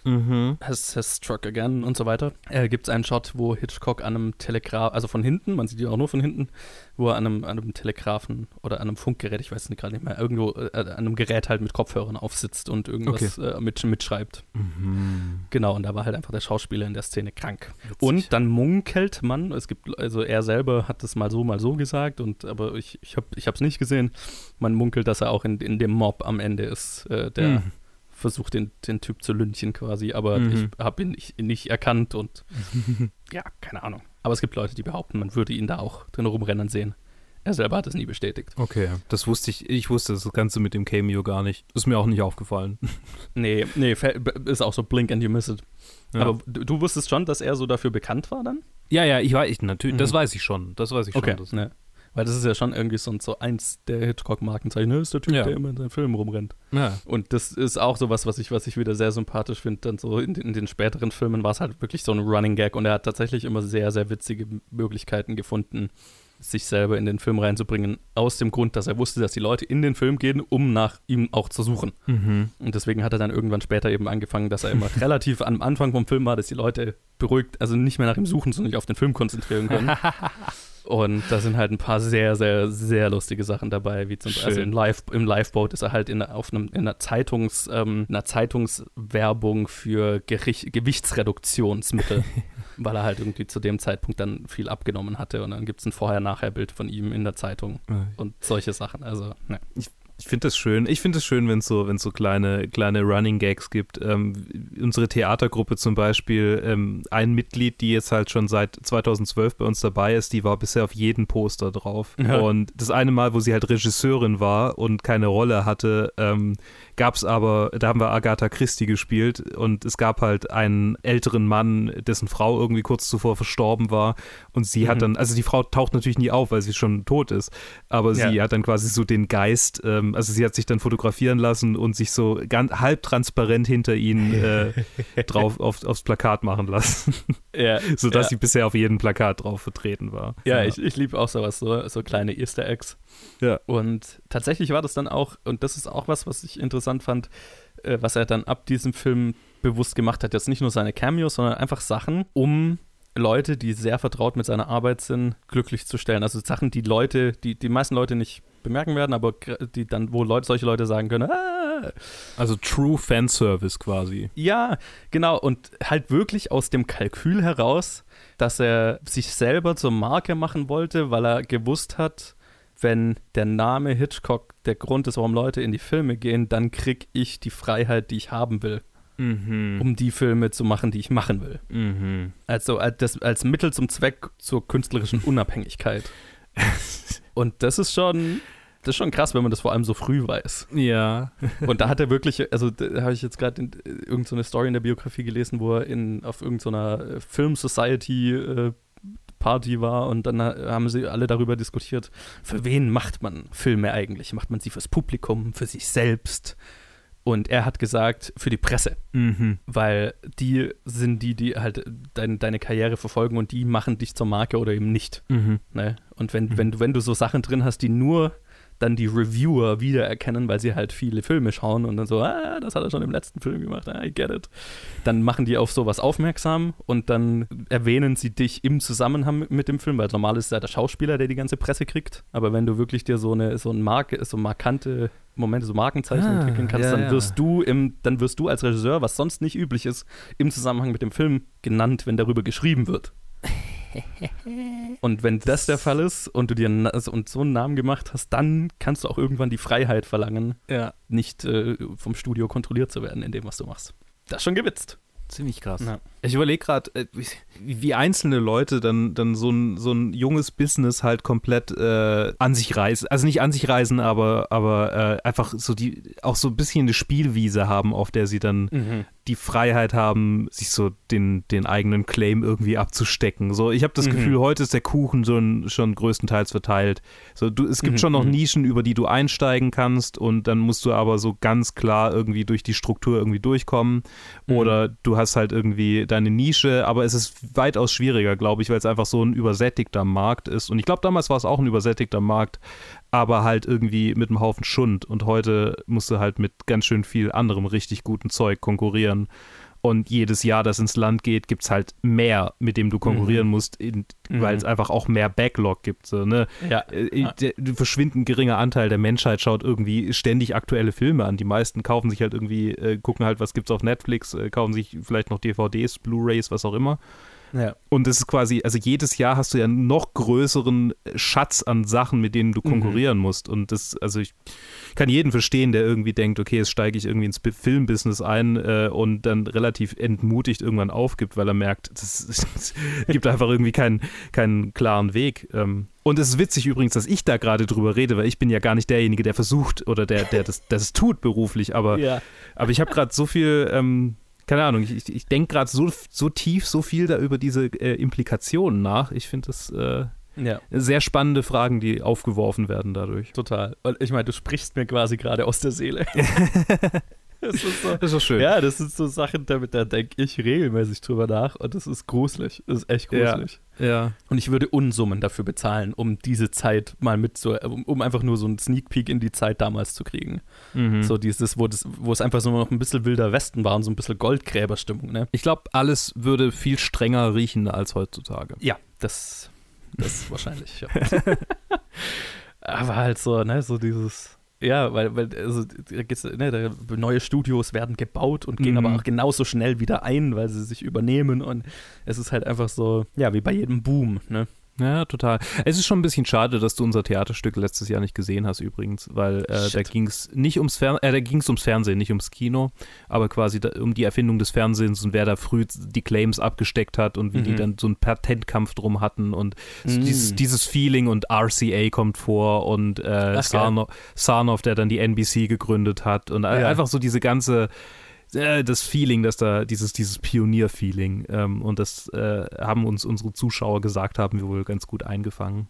Mhm. has, has struck again und so weiter. Äh, Gibt es einen Shot, wo Hitchcock an einem Telegraph, also von hinten, man sieht ihn auch nur von hinten, wo er an einem, an einem Telegraphen oder an einem Funkgerät, ich weiß es gerade nicht mehr, irgendwo äh, an einem Gerät halt mit Kopfhörern aufsitzt und irgendwas äh, mit, mitschreibt. Mhm. Genau, und da war halt einfach der Schauspieler in der Szene krank. Und dann munkelt man, es gibt, also er selber hat das mal so, mal so gesagt, und aber ich, ich habe es nicht gesehen. Man munkelt, dass er auch in, in dem Mob am Ende ist, äh, der Mhm. Versucht, den, den Typ zu lynchen quasi, aber Mhm. ich habe ihn nicht, nicht erkannt und ja, keine Ahnung. Aber es gibt Leute, die behaupten, man würde ihn da auch drin rumrennen sehen. Er selber hat es nie bestätigt. Okay, das wusste ich. Ich wusste das Ganze mit dem Cameo gar nicht. Ist mir auch nicht aufgefallen. Nee, nee, ist auch so blink and you miss it. Ja. Aber du, du wusstest schon, dass er so dafür bekannt war dann? Ja, ja, ich weiß, ich, natürlich, Mhm. das weiß ich schon. Das weiß ich schon. Das, ne. Weil das ist ja schon irgendwie so, so eins der Hitchcock-Markenzeichen. Ne? Ist der Typ, Ja. der immer in seinen Filmen rumrennt. ja. Und das ist auch so was, was ich, was ich wieder sehr sympathisch finde. Dann so in, den- in den späteren Filmen war es halt wirklich so ein Running Gag und er hat tatsächlich immer sehr, sehr witzige Möglichkeiten gefunden, sich selber in den Film reinzubringen. Aus dem Grund, dass er wusste, dass die Leute in den Film gehen, um nach ihm auch zu suchen. Mhm. Und deswegen hat er dann irgendwann später eben angefangen, dass er immer relativ am Anfang vom Film war, dass die Leute beruhigt, also nicht mehr nach ihm suchen, sondern sich auf den Film konzentrieren können. Und da sind halt ein paar sehr, sehr, sehr lustige Sachen dabei, wie zum Beispiel, also im, Live, im Liveboat ist er halt in, auf einem, in einer, Zeitungs, ähm, in einer Zeitungswerbung für Gerich, Gewichtsreduktionsmittel, weil er halt irgendwie zu dem Zeitpunkt dann viel abgenommen hatte. Und dann gibt es ein Vorher-Nachher-Bild von ihm in der Zeitung und solche Sachen. Also, ne. Ich finde das schön. Ich finde es schön, wenn es so, wenn's so kleine, kleine Running Gags gibt. Ähm, unsere Theatergruppe zum Beispiel, ähm, ein Mitglied, die jetzt halt schon seit 2012 bei uns dabei ist, die war bisher auf jedem Poster drauf. Ja. Und das eine Mal, wo sie halt Regisseurin war und keine Rolle hatte, ähm, gab es aber, da haben wir Agatha Christie gespielt und es gab halt einen älteren Mann, dessen Frau irgendwie kurz zuvor verstorben war und sie hat Mhm. dann, also die Frau taucht natürlich nie auf, weil sie schon tot ist, aber sie Ja. hat dann quasi so den Geist, ähm, also sie hat sich dann fotografieren lassen und sich so ganz halb transparent hinter ihn äh, drauf auf, aufs Plakat machen lassen, Ja, sodass ja. sie bisher auf jedem Plakat drauf vertreten war. Ja, ich, ich liebe auch sowas, so, so kleine Easter Eggs. Ja. Und tatsächlich war das dann auch, und das ist auch was, was ich interessant fand, äh, was er dann ab diesem Film bewusst gemacht hat. Jetzt nicht nur seine Cameos, sondern einfach Sachen, um Leute, die sehr vertraut mit seiner Arbeit sind, glücklich zu stellen. Also Sachen, die Leute, die die meisten Leute nicht bemerken werden, aber die dann, wo Leute, solche Leute sagen können, ah, Also True Fanservice quasi. ja, genau. Und halt wirklich aus dem Kalkül heraus, dass er sich selber zur Marke machen wollte, weil er gewusst hat, wenn der Name Hitchcock der Grund ist, warum Leute in die Filme gehen, dann krieg ich die Freiheit, die ich haben will, Mhm. um die Filme zu machen, die ich machen will. Mhm. Also als, das, als Mittel zum Zweck zur künstlerischen Unabhängigkeit. Und das ist schon, das ist schon krass, wenn man das vor allem so früh weiß. Ja. Und da hat er wirklich, also da habe ich jetzt gerade irgendeine so Story in der Biografie gelesen, wo er in, auf irgendeiner Film Society äh, Party war und dann haben sie alle darüber diskutiert, für wen macht man Filme eigentlich? Macht man sie fürs Publikum, für sich selbst? Und er hat gesagt, für die Presse. Mhm. Weil die sind die, die halt dein, deine Karriere verfolgen und die machen dich zur Marke oder eben nicht. Mhm. Ne? Und wenn, Mhm. wenn, wenn du so Sachen drin hast, die nur dann die Reviewer wiedererkennen, weil sie halt viele Filme schauen und dann so, ah, das hat er schon im letzten Film gemacht, ah, I get it. Dann machen die auf sowas aufmerksam und dann erwähnen sie dich im Zusammenhang mit- dem Film, weil normal ist es ja der Schauspieler, der die ganze Presse kriegt. Aber wenn du wirklich dir so eine so ein Marke, so markante Momente, so Markenzeichen Ah, entwickeln kannst, ja, dann ja. wirst du im, dann wirst du als Regisseur, was sonst nicht üblich ist, im Zusammenhang mit dem Film genannt, wenn darüber geschrieben wird. Und wenn das der Fall ist und du dir also, und so einen Namen gemacht hast, dann kannst du auch irgendwann die Freiheit verlangen, Ja. nicht äh, vom Studio kontrolliert zu werden in dem, was du machst. Das ist schon gewitzt. Ziemlich krass. Ja. Ich überlege gerade, äh, wie, einzelne Leute dann, dann so, ein, so ein junges Business halt komplett äh, an sich reißen. Also nicht an sich reißen, aber, aber äh, einfach so die, auch so ein bisschen eine Spielwiese haben, auf der sie dann die Freiheit haben, sich so den, den eigenen Claim irgendwie abzustecken. So, ich habe das Mhm. Gefühl, heute ist der Kuchen schon, schon größtenteils verteilt. So, du, es gibt Mhm, schon noch mhm. Nischen, über die du einsteigen kannst und dann musst du aber so ganz klar irgendwie durch die Struktur irgendwie durchkommen. Mhm. Oder du hast halt irgendwie deine Nische, aber es ist weitaus schwieriger, glaube ich, weil es einfach so ein übersättigter Markt ist. Und ich glaube, damals war es auch ein übersättigter Markt, aber halt irgendwie mit einem Haufen Schund. Und heute musst du halt mit ganz schön viel anderem richtig guten Zeug konkurrieren. Und jedes Jahr, das ins Land geht, gibt es halt mehr, mit dem du konkurrieren musst, in, Mhm. weil es einfach auch mehr Backlog gibt. So, ne? Ja. Äh, Ja. Der verschwindend geringer Anteil der Menschheit schaut irgendwie ständig aktuelle Filme an. Die meisten kaufen sich halt irgendwie, äh, gucken halt, was gibt's auf Netflix, äh, kaufen sich vielleicht noch DVDs, Blu-rays, was auch immer. Ja. Und das ist quasi, also jedes Jahr hast du ja einen noch größeren Schatz an Sachen, mit denen du Mhm. konkurrieren musst. Und das, also ich kann jeden verstehen, der irgendwie denkt, okay, jetzt steige ich irgendwie ins Filmbusiness ein äh, und dann relativ entmutigt irgendwann aufgibt, weil er merkt, es gibt einfach irgendwie keinen, keinen klaren Weg. Ähm, und es ist witzig übrigens, dass ich da gerade drüber rede, weil ich bin ja gar nicht derjenige, der versucht oder der, der das, das tut beruflich, aber ja. aber ich habe gerade so viel, ähm, keine Ahnung, ich, ich, denke gerade so, so tief, so viel da über diese äh, Implikationen nach. Ich finde das äh, Ja. sehr spannende Fragen, die aufgeworfen werden dadurch. Total. Und ich meine, du sprichst mir quasi gerade aus der Seele. das ist so. Das ist doch schön. Ja, das sind so Sachen, da, da denke ich regelmäßig drüber nach und das ist gruselig. Das ist echt Ja. gruselig. ja. Und ich würde Unsummen dafür bezahlen, um diese Zeit mal mit so, um, um einfach nur so einen Sneak Peek in die Zeit damals zu kriegen. Mhm. So dieses, wo, das, wo es einfach so noch ein bisschen wilder Westen war und so ein bisschen Goldgräberstimmung, ne? Ich glaube, alles würde viel strenger riechen als heutzutage. Ja, das, das wahrscheinlich, ja. Aber halt so, ne, so dieses. Ja, weil, weil also, da geht's, ne, da, neue Studios werden gebaut und gehen Mhm. aber auch genauso schnell wieder ein, weil sie sich übernehmen und es ist halt einfach so, ja, wie bei jedem Boom, ne? Ja, total. Es ist schon ein bisschen schade, dass du unser Theaterstück letztes Jahr nicht gesehen hast übrigens, weil äh, da ging es nicht ums Fer äh, da ging's ums Fernsehen, nicht ums Kino, aber quasi da, um die Erfindung des Fernsehens und wer da früh die Claims abgesteckt hat und wie die Mhm. dann so einen Patentkampf drum hatten und Mm. dieses, dieses Feeling und RCA kommt vor und äh, geil. Sarnoff, Sarnoff, der dann die NBC gegründet hat und Ja. einfach so diese ganze äh, das Feeling, dass da dieses, dieses Pionier-Feeling ähm, und das äh, haben uns unsere Zuschauer gesagt, haben wir wohl ganz gut eingefangen.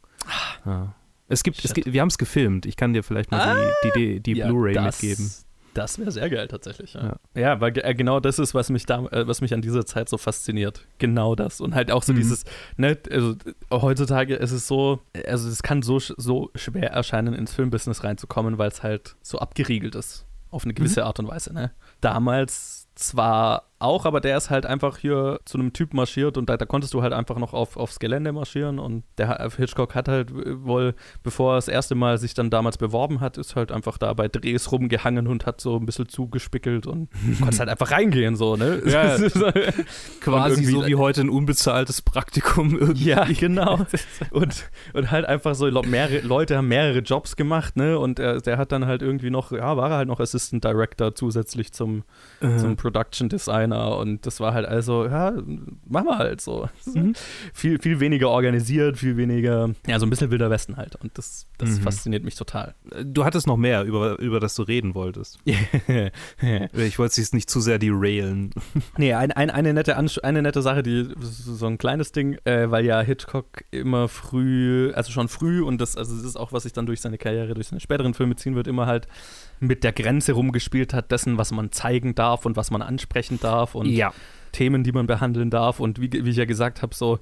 Ja. Es gibt, es gibt, wir haben es gefilmt. Ich kann dir vielleicht mal die, die, die, die Ja, Blu-ray mitgeben. Das wäre sehr geil tatsächlich. Ja, ja. weil ge- äh, genau das ist, was mich da, äh, was mich an dieser Zeit so fasziniert. Genau das und halt auch so Mhm. dieses, ne, also heutzutage ist es so, also es kann so so schwer erscheinen ins Filmbusiness reinzukommen, weil es halt so abgeriegelt ist auf eine gewisse Art und Weise. Ne? Damals zwar auch, aber der ist halt einfach hier zu einem Typ marschiert und da, da konntest du halt einfach noch auf, aufs Gelände marschieren und der Hitchcock hat halt äh, wohl, bevor er das erste Mal sich dann damals beworben hat, ist halt einfach da bei Drehs rumgehangen und hat so ein bisschen zugespickelt und du konntest halt einfach reingehen so, ne? Ja, Quasi irgendwie- so wie heute ein unbezahltes Praktikum irgendwie. Ja, genau. Und, und halt einfach so, mehrere Leute haben mehrere Jobs gemacht, ne? Und er, der hat dann halt irgendwie noch, ja, war er halt noch Assistant Director zusätzlich zum, Äh, zum Production Design Zigeuner und das war halt also, ja, machen wir halt so. Mhm. viel, viel weniger organisiert, viel weniger, ja, so ein bisschen Wilder Westen halt und das, das mhm. fasziniert mich total. Du hattest noch mehr, über, über das du reden wolltest. ich wollte es nicht zu sehr derailen. nee, ein, ein, eine, nette eine nette Sache, die so ein kleines Ding, äh, weil ja Hitchcock immer früh, also schon früh und das, also das ist auch, was sich dann durch seine Karriere, durch seine späteren Filme ziehen wird, immer halt mit der Grenze rumgespielt hat, dessen, was man zeigen darf und was man ansprechen darf und ja. Themen, die man behandeln darf. Und wie, wie ich ja gesagt habe, so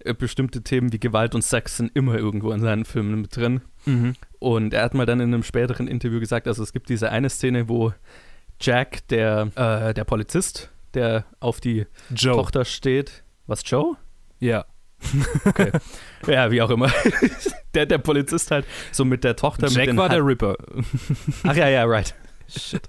äh, bestimmte Themen wie Gewalt und Sex sind immer irgendwo in seinen Filmen mit drin. Mhm. Und er hat mal dann in einem späteren Interview gesagt, also es gibt diese eine Szene, wo Jack, der, äh, der Polizist, der auf die Joe. Tochter steht. Was, Joe? Ja. Okay. ja, wie auch immer. der, der Polizist halt so mit der Tochter. Jack mit war der Ripper. Ach ja, ja, right. Shit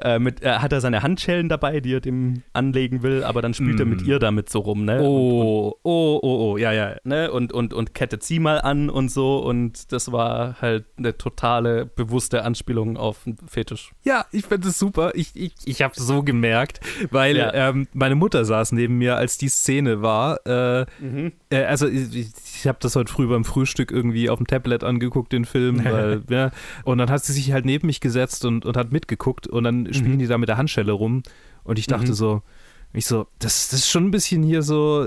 äh, mit, äh, hat er seine Handschellen dabei, die er dem anlegen will, aber dann spielt mm. er mit mm. ihr damit so rum, ne? Oh, und, und, oh, oh, oh, ja, ja. Ne? Und, und, und kettet sie mal an und so und das war halt eine totale, bewusste Anspielung auf einen Fetisch. Ja, ich finde es super. Ich, ich, ich habe so gemerkt, weil ja. ähm, meine Mutter saß neben mir, als die Szene war. Äh, mhm. äh, also ich, ich habe das heute früh beim Frühstück irgendwie auf dem Tablet angeguckt, den Film, weil, ja, und dann hat sie sich halt neben mich gesetzt und, und hat mitgeguckt angeguckt und dann spielen mhm. die da mit der Handschelle rum und ich dachte mhm. so, ich so, das, das ist schon ein bisschen hier so,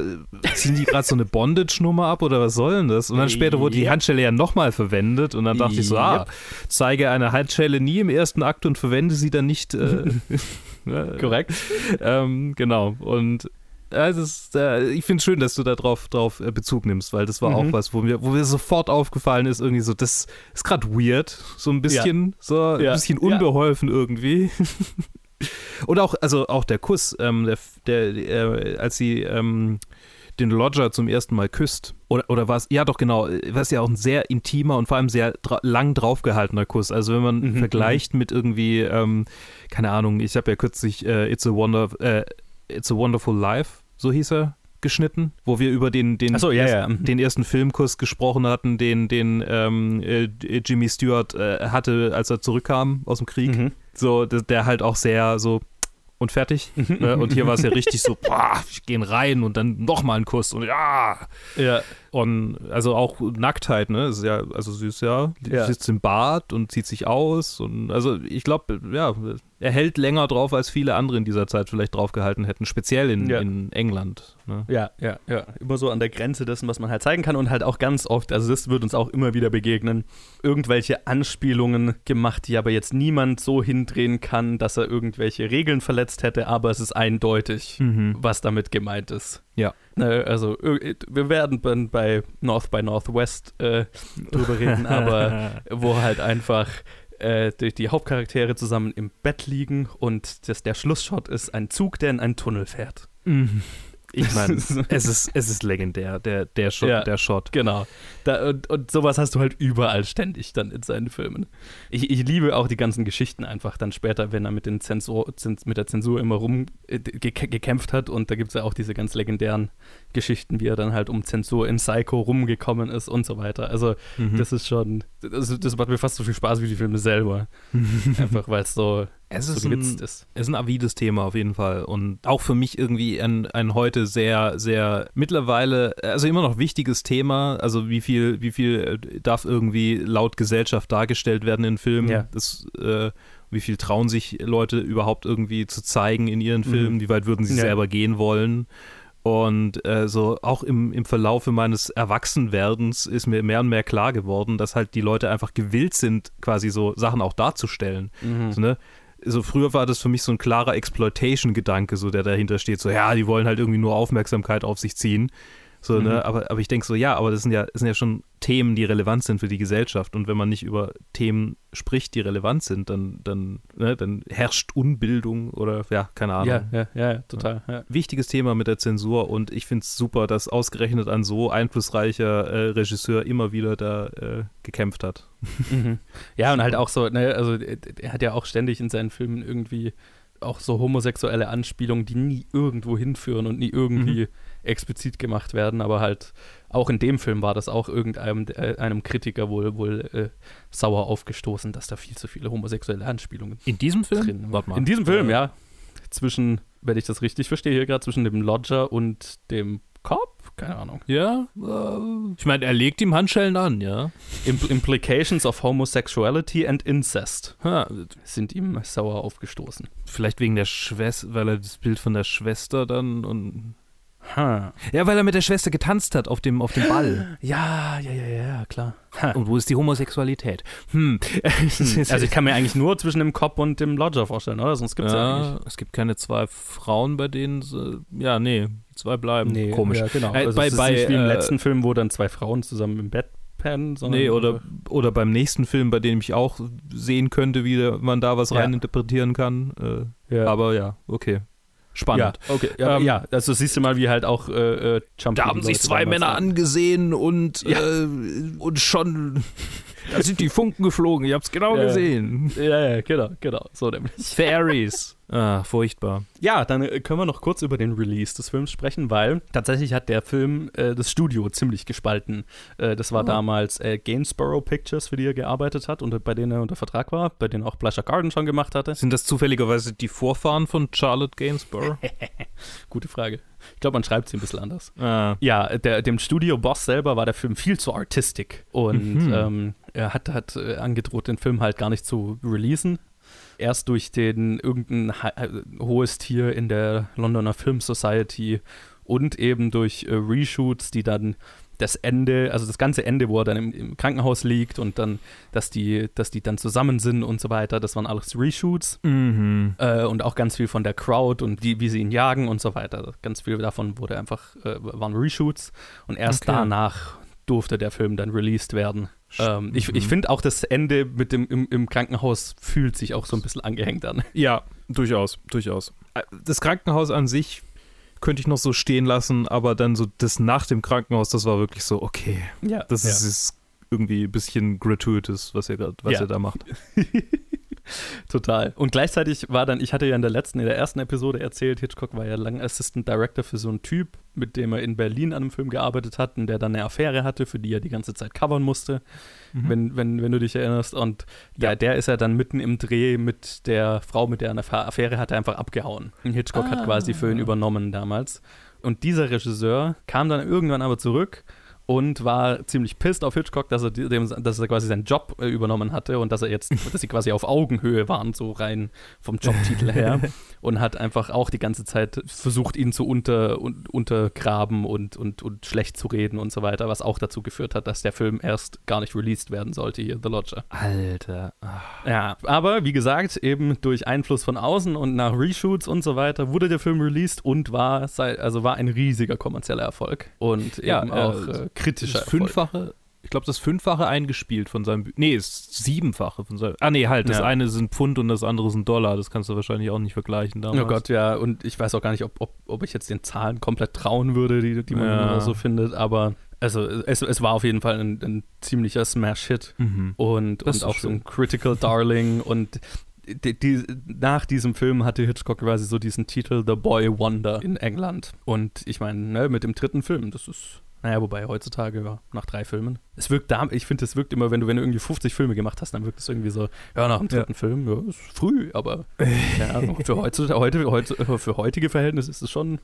ziehen die gerade so eine Bondage-Nummer ab oder was soll denn das? Und dann später wurde die Handschelle ja nochmal verwendet und dann dachte ich so, ah, zeige eine Handschelle nie im ersten Akt und verwende sie dann nicht. Äh, Korrekt. ähm, genau. Und also ist, äh, ich finde es schön, dass du da drauf, drauf äh, Bezug nimmst, weil das war mhm. auch was, wo mir, wo mir sofort aufgefallen ist, irgendwie so, das ist gerade weird, so ein bisschen, ja. so ein ja. bisschen unbeholfen ja. irgendwie. Und auch, also auch der Kuss, ähm, der, der äh, als sie ähm, den Lodger zum ersten Mal küsst. Oder, oder was? Ja, doch, genau. Was ja auch ein sehr intimer und vor allem sehr dra lang draufgehaltener Kuss. Also, wenn man mhm, vergleicht mhm. mit irgendwie, ähm, keine Ahnung, ich habe ja kürzlich äh, It's a Wonder, äh, It's a Wonderful Life, so hieß er, geschnitten, wo wir über den, den, so, ja, ersten, ja. Mhm. den ersten Filmkuss gesprochen hatten, den, den ähm, äh, Jimmy Stewart äh, hatte, als er zurückkam aus dem Krieg. Mhm. So, der, halt auch sehr so und fertig. Mhm. ne? Und hier war es ja richtig so, boah, ich gehen rein und dann nochmal einen Kuss und ja. Ja. Und also auch Nacktheit, ne? Ist ja, also sie ist ja, ja. sitzt im Bad und zieht sich aus. Und also ich glaube, ja, er hält länger drauf, als viele andere in dieser Zeit vielleicht draufgehalten hätten, speziell in, ja. in England. Ne? Ja, ja, ja. Immer so an der Grenze dessen, was man halt zeigen kann und halt auch ganz oft, also das wird uns auch immer wieder begegnen, irgendwelche Anspielungen gemacht, die aber jetzt niemand so hindrehen kann, dass er irgendwelche Regeln verletzt hätte, aber es ist eindeutig, mhm. was damit gemeint ist. Ja. Ne, also wir werden bei North by Northwest äh, drüber reden, aber wo halt einfach äh, die, die, Hauptcharaktere zusammen im Bett liegen und das, der Schlussshot ist ein Zug, der in einen Tunnel fährt. Mhm. Ich meine, es ist, es ist legendär, der, der, Shot, ja, der Shot. Genau. Da, und, und sowas hast du halt überall ständig dann in seinen Filmen. Ich, ich liebe auch die ganzen Geschichten einfach dann später, wenn er mit, den Zensur, mit der Zensur immer rumgekämpft äh, hat. Und da gibt es ja auch diese ganz legendären Geschichten, wie er dann halt um Zensur in Psycho rumgekommen ist und so weiter. Also, mhm. das ist schon, das, das macht mir fast so viel Spaß wie die Filme selber. einfach weil es so es ist, so ein, ist. ist ein avides Thema auf jeden Fall und auch für mich irgendwie ein, ein heute sehr, sehr mittlerweile, also immer noch wichtiges Thema, also wie viel, wie viel äh, darf irgendwie laut Gesellschaft dargestellt werden in Filmen, ja. das, äh, wie viel trauen sich Leute überhaupt irgendwie zu zeigen in ihren. Filmen, mhm. wie weit würden sie ja. selber gehen wollen und äh, so auch im, im Verlaufe meines Erwachsenwerdens ist mir mehr und mehr klar geworden, dass halt die Leute einfach gewillt sind, quasi so Sachen auch darzustellen. Mhm. So, ne? So früher war das für mich so ein klarer Exploitation-Gedanke, so der dahinter steht, so ja, die wollen halt irgendwie nur Aufmerksamkeit auf sich ziehen. So, ne? mhm. ne? aber, aber ich denke so, ja, aber das sind ja, das sind ja schon Themen, die relevant sind für die Gesellschaft. Und wenn man nicht über Themen spricht, die relevant sind, dann, dann, ne, dann herrscht Unbildung oder ja, keine Ahnung. Ja, ja, ja, total. Ja. Wichtiges Thema mit der Zensur und ich finde es super, dass ausgerechnet ein so einflussreicher äh, Regisseur immer wieder da äh, gekämpft hat. Mhm. Ja, und halt auch so, ne, also er hat ja auch ständig in seinen Filmen irgendwie auch so homosexuelle Anspielungen, die nie irgendwo hinführen und nie irgendwie mhm. Explizit gemacht werden, aber halt auch in dem Film war das auch irgendeinem äh, einem Kritiker wohl, wohl äh, sauer aufgestoßen, dass da viel zu viele homosexuelle Anspielungen In diesem Film? drin waren. In diesem Film, ja. zwischen, wenn ich das richtig verstehe, hier gerade zwischen dem Lodger und dem Cop? Keine Ahnung. Ja, äh, ich meine, er legt ihm Handschellen an, ja. Impl Implications of Homosexuality and Incest Ha, sind ihm sauer aufgestoßen. vielleicht wegen der Schwester, weil er das Bild von der Schwester dann und. Ha. Ja, weil er mit der Schwester getanzt hat auf dem, auf dem Ball. Ja, ja, ja, ja, klar. Und wo ist die Homosexualität? Hm. Also ich kann mir eigentlich nur zwischen dem Cop und dem Lodger vorstellen, oder? Sonst gibt es ja, ja, eigentlich. es gibt keine zwei Frauen, bei denen sie, ja, nee, zwei bleiben. Komisch. Ja, genau. Äh, Also bei- es ist bei, nicht wie im äh, letzten Film, wo dann zwei Frauen zusammen im Bett pennen, sondern Nee, oder, oder beim nächsten Film, bei dem ich auch sehen könnte, wie man da was Ja. reininterpretieren kann. Äh, ja. Aber ja, okay. Spannend. Ja, okay. Ja, Ähm, ja, also siehst du mal, wie halt auch äh, äh, Jump Da haben sich zwei Männer angesehen und, Ja. äh, und schon, da sind die Funken geflogen. Ich hab's genau Ja. gesehen. Ja, ja, genau, genau. So nämlich. Fairies. Ah, furchtbar. Ja, dann äh, können wir noch kurz über den Release des Films sprechen, weil tatsächlich hat der Film äh, das Studio ziemlich gespalten. Äh, das war Oh. damals äh, Gainsborough Pictures, für die er gearbeitet hat und bei denen er unter Vertrag war, bei denen auch Pleasure Garden schon gemacht hatte. Sind das zufälligerweise die Vorfahren von Charlotte Gainsborough? Gute Frage. Ich glaube, man schreibt sie ein bisschen anders. ah. Ja, der, dem Studio-Boss selber war der Film viel zu artistic und Mhm. ähm, er hat, hat äh, angedroht, den Film halt gar nicht zu releasen. Erst durch den irgendein äh, hohes Tier in der Londoner Film Society und eben durch äh, Reshoots, die dann das Ende, also das ganze Ende, wo er dann im, im Krankenhaus liegt und dann, dass die, dass die dann zusammen sind und so weiter, das waren alles Reshoots Mhm. äh, und auch ganz viel von der Crowd und die, wie sie ihn jagen und so weiter. Ganz viel davon wurde einfach, äh, waren Reshoots und erst Okay. danach durfte der Film dann released werden. Ähm, ich Mhm. ich finde auch das Ende mit dem im, im Krankenhaus fühlt sich auch so ein bisschen angehängt an. Ja, durchaus, durchaus. Äh, Das Krankenhaus an sich könnte ich noch so stehen lassen, aber dann so das nach dem Krankenhaus, das war wirklich so, okay, Ja, das ist, ist irgendwie ein bisschen gratuitous, was grad- was Ja. er da macht. Total. Und gleichzeitig war dann, ich hatte ja in der letzten, in der ersten Episode erzählt, Hitchcock war ja lang Assistant Director für so einen Typ, mit dem er in Berlin an einem Film gearbeitet hat und der dann eine Affäre hatte, für die er die ganze Zeit covern musste, Mhm. wenn, wenn, wenn du dich erinnerst. Und ja, Ja. der ist ja dann mitten im Dreh mit der Frau, mit der er eine Affäre hatte, einfach abgehauen. Und Hitchcock hat Ah. quasi für ihn übernommen damals. Und dieser Regisseur kam dann irgendwann aber zurück und war ziemlich pissed auf Hitchcock, dass er, dem, dass er quasi seinen Job äh, übernommen hatte und dass er jetzt, dass sie quasi auf Augenhöhe waren, so rein vom Jobtitel her. und hat einfach auch die ganze Zeit versucht, ihn zu unter, un, untergraben und, und, und schlecht zu reden und so weiter, was auch dazu geführt hat, dass der Film erst gar nicht released werden sollte hier, The Lodger. Alter. Ja, aber wie gesagt, eben durch Einfluss von außen und nach Reshoots und so weiter wurde der Film released und war, sei- also war ein riesiger kommerzieller Erfolg und Ja, eben äh, auch äh, kritischer Das Erfolg. Fünffache, ich glaube, das Fünffache eingespielt von seinem, Bü- nee, ist Siebenfache von seinem, ah nee, halt, das Ja. eine sind Pfund und das andere sind Dollar, das kannst du wahrscheinlich auch nicht vergleichen damals. Oh Gott, ja, und ich weiß auch gar nicht, ob, ob, ob ich jetzt den Zahlen komplett trauen würde, die, die man Ja. immer so findet, aber also es, es war auf jeden Fall ein, ein ziemlicher Smash-Hit Mhm. und, Das und auch so schön. ein Critical Darling und die, die, nach diesem Film hatte Hitchcock quasi so diesen Titel The Boy Wonder in England. Und ich meine, ne, mit dem dritten Film, das ist, naja, wobei heutzutage ja, nach drei Filmen. Es wirkt da, ich finde, es wirkt immer, wenn du, wenn du irgendwie 50 Filme gemacht hast, dann wirkt es irgendwie so, ja, nach dem Ja. dritten Film, ja, ist früh, aber ja, für, heutzutage, heute, heute, für heutige Verhältnisse ist es schon,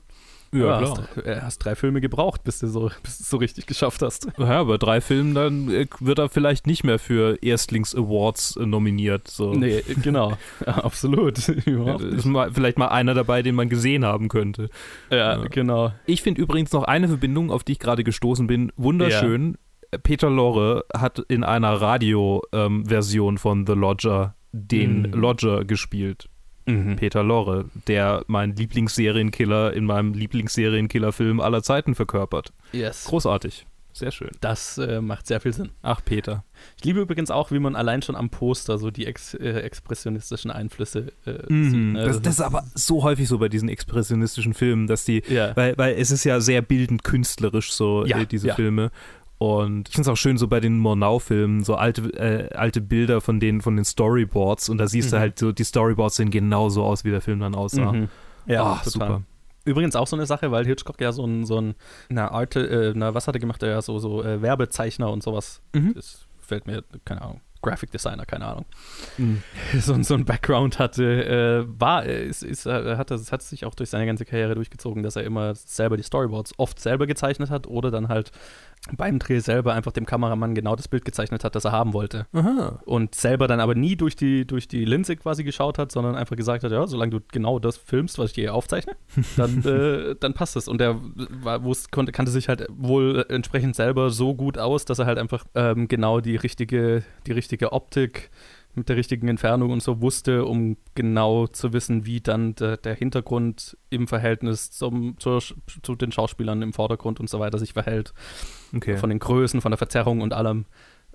Ja, hast, klar. äh, hast drei Filme gebraucht, bis du so, bis du es so richtig geschafft hast. Ja, bei drei Filmen dann äh, wird er vielleicht nicht mehr für Erstlings-Awards äh, nominiert. So. Nee, genau, ja, absolut. Ja, Überhaupt ist mal, vielleicht mal einer dabei, den man gesehen haben könnte. Ja, Ja. genau. Ich finde übrigens noch eine Verbindung, auf die ich gerade gestoßen bin, wunderschön. Peter Lorre hat in einer Radio-Version von The Lodger den Mhm. Lodger gespielt. Mhm. Peter Lorre, der mein Lieblingssерienkiller in meinem Lieblingsserienkiller-Film aller Zeiten verkörpert. Yes. Großartig. Sehr schön. Das äh, macht sehr viel Sinn. Ach, Peter. Ich liebe übrigens auch, wie man allein schon am Poster so die ex äh, expressionistischen Einflüsse äh, sieht. Mhm. ne? Das, das ist aber so häufig so bei diesen expressionistischen Filmen, dass die, ja. weil, weil es ist ja sehr bildend künstlerisch so, Ja, äh, diese ja. Filme. Und ich finde es auch schön so bei den Murnau-Filmen, so alte, äh, alte Bilder von den, von den Storyboards und da siehst Mhm. du halt so, die Storyboards sehen genauso aus, wie der Film dann aussah. Mhm. Ja, total. super. Übrigens auch so eine Sache, weil Hitchcock ja so ein, so ein na, Arte, äh, na, was hat er gemacht? Er ja so, so äh, Werbezeichner und sowas. Mhm. Das fällt mir, keine Ahnung, Graphic Designer, keine Ahnung, mhm. so, so ein Background hatte, äh, war, ist, ist, äh, hat, das hat sich auch durch seine ganze Karriere durchgezogen, dass er immer selber die Storyboards oft selber gezeichnet hat oder dann halt beim Dreh selber einfach dem Kameramann genau das Bild gezeichnet hat, das er haben wollte. Aha. Und selber dann aber nie durch die, durch die Linse quasi geschaut hat, sondern einfach gesagt hat, ja, solange du genau das filmst, was ich dir aufzeichne, dann, äh, dann passt es. Und er war, wusste, konnte, kannte sich halt wohl entsprechend selber so gut aus, dass er halt einfach ähm, genau die richtige, die richtige Optik mit der richtigen Entfernung und so wusste, um genau zu wissen, wie dann de, der Hintergrund im Verhältnis zum, zur, zu den Schauspielern im Vordergrund und so weiter sich verhält. Okay. Von den Größen, von der Verzerrung und allem.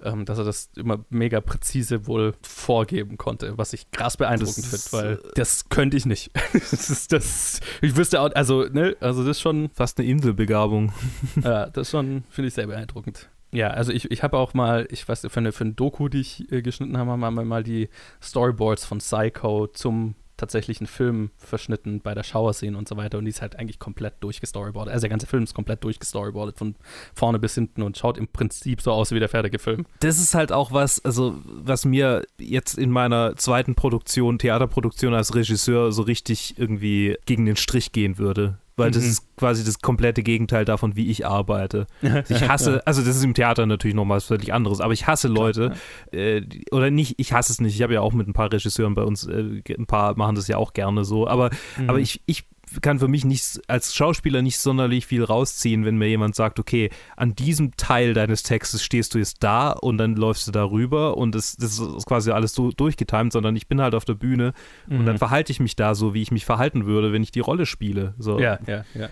Ähm, dass er das immer mega präzise wohl vorgeben konnte, was ich krass beeindruckend finde, weil äh, das könnte ich nicht. das ist das, ich wüsste auch, also, ne, also das ist schon. Fast eine Inselbegabung. ja, das schon, finde ich sehr beeindruckend. Ja, also ich, ich habe auch mal, ich weiß, für eine, für eine Doku, die ich äh, geschnitten habe, haben wir mal die Storyboards von Psycho zum tatsächlichen Film verschnitten bei der Shower-Szene und so weiter und die ist halt eigentlich komplett durchgestoryboardet. Also der ganze Film ist komplett durchgestoryboardet von vorne bis hinten und schaut im Prinzip so aus wie der fertige Film. Das ist halt auch was, also was mir jetzt in meiner zweiten Produktion, Theaterproduktion als Regisseur so richtig irgendwie gegen den Strich gehen würde weil mhm. das ist quasi das komplette Gegenteil davon, wie ich arbeite. Ich hasse, also das ist im Theater natürlich nochmal was völlig anderes, aber ich hasse Leute, äh, oder nicht, ich hasse es nicht, ich habe ja auch mit ein paar Regisseuren bei uns, äh, ein paar machen das ja auch gerne so, aber, mhm. aber ich, ich kann für mich nicht als Schauspieler nicht sonderlich viel rausziehen, wenn mir jemand sagt, okay, an diesem Teil deines Textes stehst du jetzt da und dann läufst du da rüber und das, das ist quasi alles so durchgetimt, sondern ich bin halt auf der Bühne mhm. und dann mhm. verhalte ich mich da so, wie ich mich verhalten würde, wenn ich die Rolle spiele. So. Ja, ja, ja.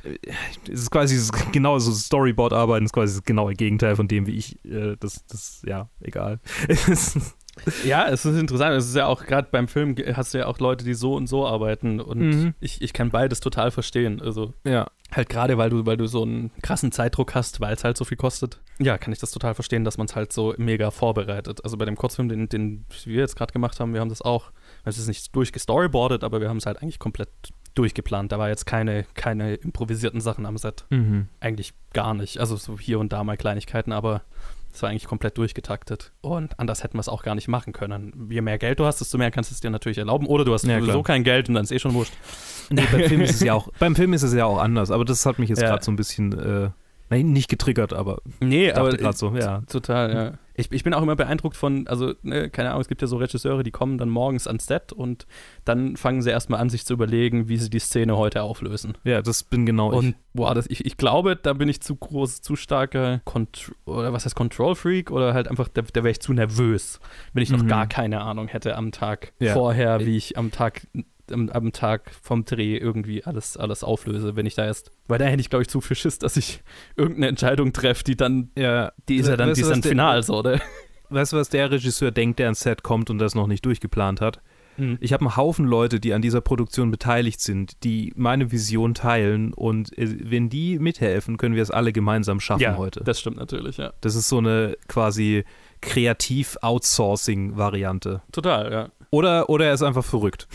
Es ist quasi genau so Storyboard-Arbeiten ist quasi das genaue Gegenteil von dem, wie ich äh, das, das, ja, egal. Ja, es ist interessant. Es ist ja auch gerade beim Film hast du ja auch Leute, die so und so arbeiten und mhm. ich, ich kann beides total verstehen. Also ja. halt gerade, weil du, weil du so einen krassen Zeitdruck hast, weil es halt so viel kostet. Ja, kann ich das total verstehen, dass man es halt so mega vorbereitet. Also bei dem Kurzfilm, den, den wir jetzt gerade gemacht haben, wir haben das auch, es ist nicht durchgestoryboardet, aber wir haben es halt eigentlich komplett durchgeplant. Da war jetzt keine, keine improvisierten Sachen am Set. Mhm. Eigentlich gar nicht. Also so hier und da mal Kleinigkeiten, aber das war eigentlich komplett durchgetaktet. Und anders hätten wir es auch gar nicht machen können. Je mehr Geld du hast, desto mehr kannst du es dir natürlich erlauben. Oder du hast ja, sowieso kein Geld und dann ist eh schon wurscht. Nee, beim Film ist es ja auch, beim Film ist es ja auch anders. Aber das hat mich jetzt ja. gerade so ein bisschen, äh, nein, nicht getriggert, aber nee, aber gerade so, ja. Total, ja ich, ich bin auch immer beeindruckt von, also, ne, keine Ahnung, es gibt ja so Regisseure, die kommen dann morgens ans Set und dann fangen sie erstmal an, sich zu überlegen, wie sie die Szene heute auflösen. Ja, das bin genau und, ich. boah, das, ich, ich glaube, da bin ich zu groß, zu starker, Contr oder was heißt Control-Freak oder halt einfach, da, da wäre ich zu nervös, wenn ich noch mhm. gar keine Ahnung hätte am Tag ja. vorher, wie ich am Tag am, am, Tag vom Dreh irgendwie alles, alles auflöse, wenn ich da erst. Weil da hätte ich, glaube ich, zu viel Schiss, dass ich irgendeine Entscheidung treffe, die dann, ja, die ist ja dann, die ist dann final so, oder? Weißt du, was der Regisseur denkt, der ans Set kommt und das noch nicht durchgeplant hat? Hm. Ich habe einen Haufen Leute, die an dieser Produktion beteiligt sind, die meine Vision teilen und äh, wenn die mithelfen, können wir es alle gemeinsam schaffen ja, heute. Das stimmt natürlich, ja. Das ist so eine quasi Kreativ-Outsourcing-Variante. Total, ja. Oder, oder er ist einfach verrückt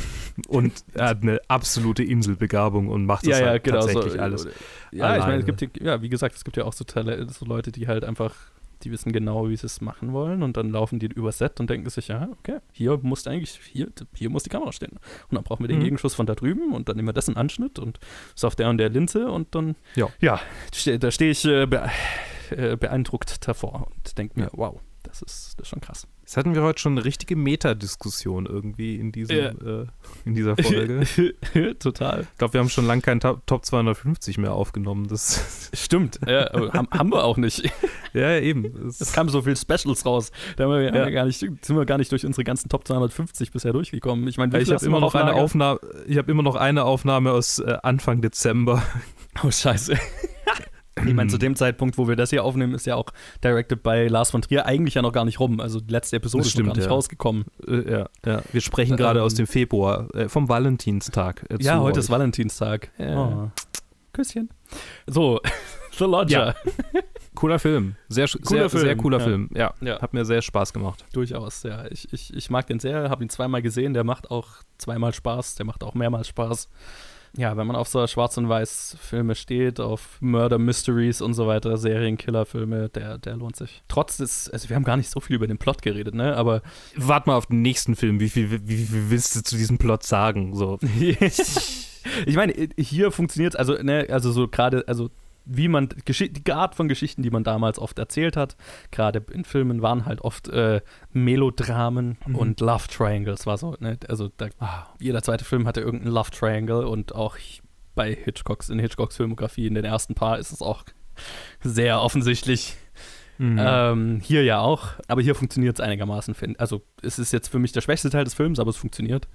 und er hat eine absolute Inselbegabung und macht das ja, halt genau tatsächlich so. alles. Ja, alleine. ich meine, es gibt ja, wie gesagt, es gibt ja auch so, so Leute, die halt einfach die wissen genau, wie sie es machen wollen und dann laufen die über Set und denken sich, ja, okay, hier muss eigentlich, hier, hier muss die Kamera stehen. Und dann brauchen wir den mhm. Gegenschuss von da drüben und dann nehmen wir dessen Anschnitt und ist auf der und der Linse und dann, ja, ja da stehe ich äh, äh, beeindruckt davor und denke mir, ja. wow, das ist, das ist schon krass. Jetzt hatten wir heute schon eine richtige Metadiskussion irgendwie in, diesem, ja. äh, in dieser Folge. Total. Ich glaube, wir haben schon lange keinen Top, Top 250 mehr aufgenommen. Das Stimmt, ja, haben, haben, wir auch nicht. Ja, eben. Es kamen so viele Specials raus. Da haben wir, ja. gar nicht, sind wir gar nicht durch unsere ganzen Top 250 bisher durchgekommen. Ich meine, ich habe immer noch eine Aufnahme. Ich habe immer noch eine Aufnahme aus äh, Anfang Dezember. Oh Scheiße. Ich meine, zu dem Zeitpunkt, wo wir das hier aufnehmen, ist ja auch Directed by Lars von Trier eigentlich ja noch gar nicht rum. Also die letzte Episode stimmt, ist noch gar nicht ja. rausgekommen. Äh, ja, ja. Wir sprechen gerade ähm, aus dem Februar, äh, vom Valentinstag. Äh, ja, heute euch. ist Valentinstag. Oh. Küsschen. So, The Lodger. Ja. Cooler Film. Sehr, cooler sehr, Film. sehr cooler ja. Film. Ja, ja, hat mir sehr Spaß gemacht. Durchaus, ja. Ich, ich, ich mag den sehr, habe ihn zweimal gesehen. Der macht auch zweimal Spaß, der macht auch mehrmals Spaß. Ja, wenn man auf so Schwarz- und Weiß-Filme steht, auf Murder Mysteries und so weiter, Serienkiller-Filme, der, der lohnt sich. Trotz des, also wir haben gar nicht so viel über den Plot geredet, ne? Aber. Wart mal auf den nächsten Film. Wie viel, wie, wie viel willst du zu diesem Plot sagen? So. ich meine, hier funktioniert es, also, ne, also so gerade, also wie man die Art von Geschichten, die man damals oft erzählt hat, gerade in Filmen waren halt oft äh, Melodramen mhm. und Love Triangles war so, ne? Also da, ah, jeder zweite Film hatte irgendeinen Love Triangle und auch bei Hitchcocks in Hitchcocks Filmografie in den ersten paar ist es auch sehr offensichtlich. Mhm. Ähm, hier ja auch, aber hier funktioniert es einigermaßen. Also es ist jetzt für mich der schwächste Teil des Films, aber es funktioniert.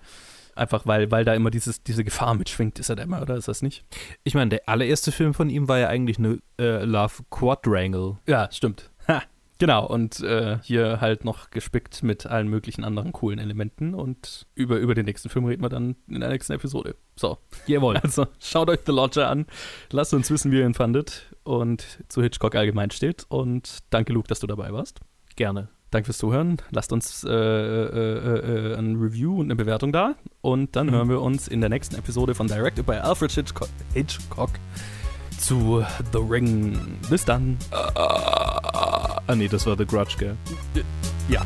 Einfach weil, weil da immer dieses, diese Gefahr mitschwingt, ist er da immer, oder ist das nicht? Ich meine, der allererste Film von ihm war ja eigentlich eine äh, Love Quadrangle. Ja, stimmt. Ha. Genau, und äh, hier halt noch gespickt mit allen möglichen anderen coolen Elementen. Und über, über den nächsten Film reden wir dann in der nächsten Episode. So. Jawohl. Also schaut euch The Lodger an. Lasst uns wissen, wie ihr ihn fandet und zu Hitchcock allgemein steht. Und danke, Luke, dass du dabei warst. Gerne. Danke fürs Zuhören. Lasst uns äh, äh, äh, ein Review und eine Bewertung da. Und dann mhm. hören wir uns in der nächsten Episode von Directed by Alfred Hitchcock, Hitchcock zu The Ring. Bis dann. Ah, nee, das war The Grudge, gell? Ja.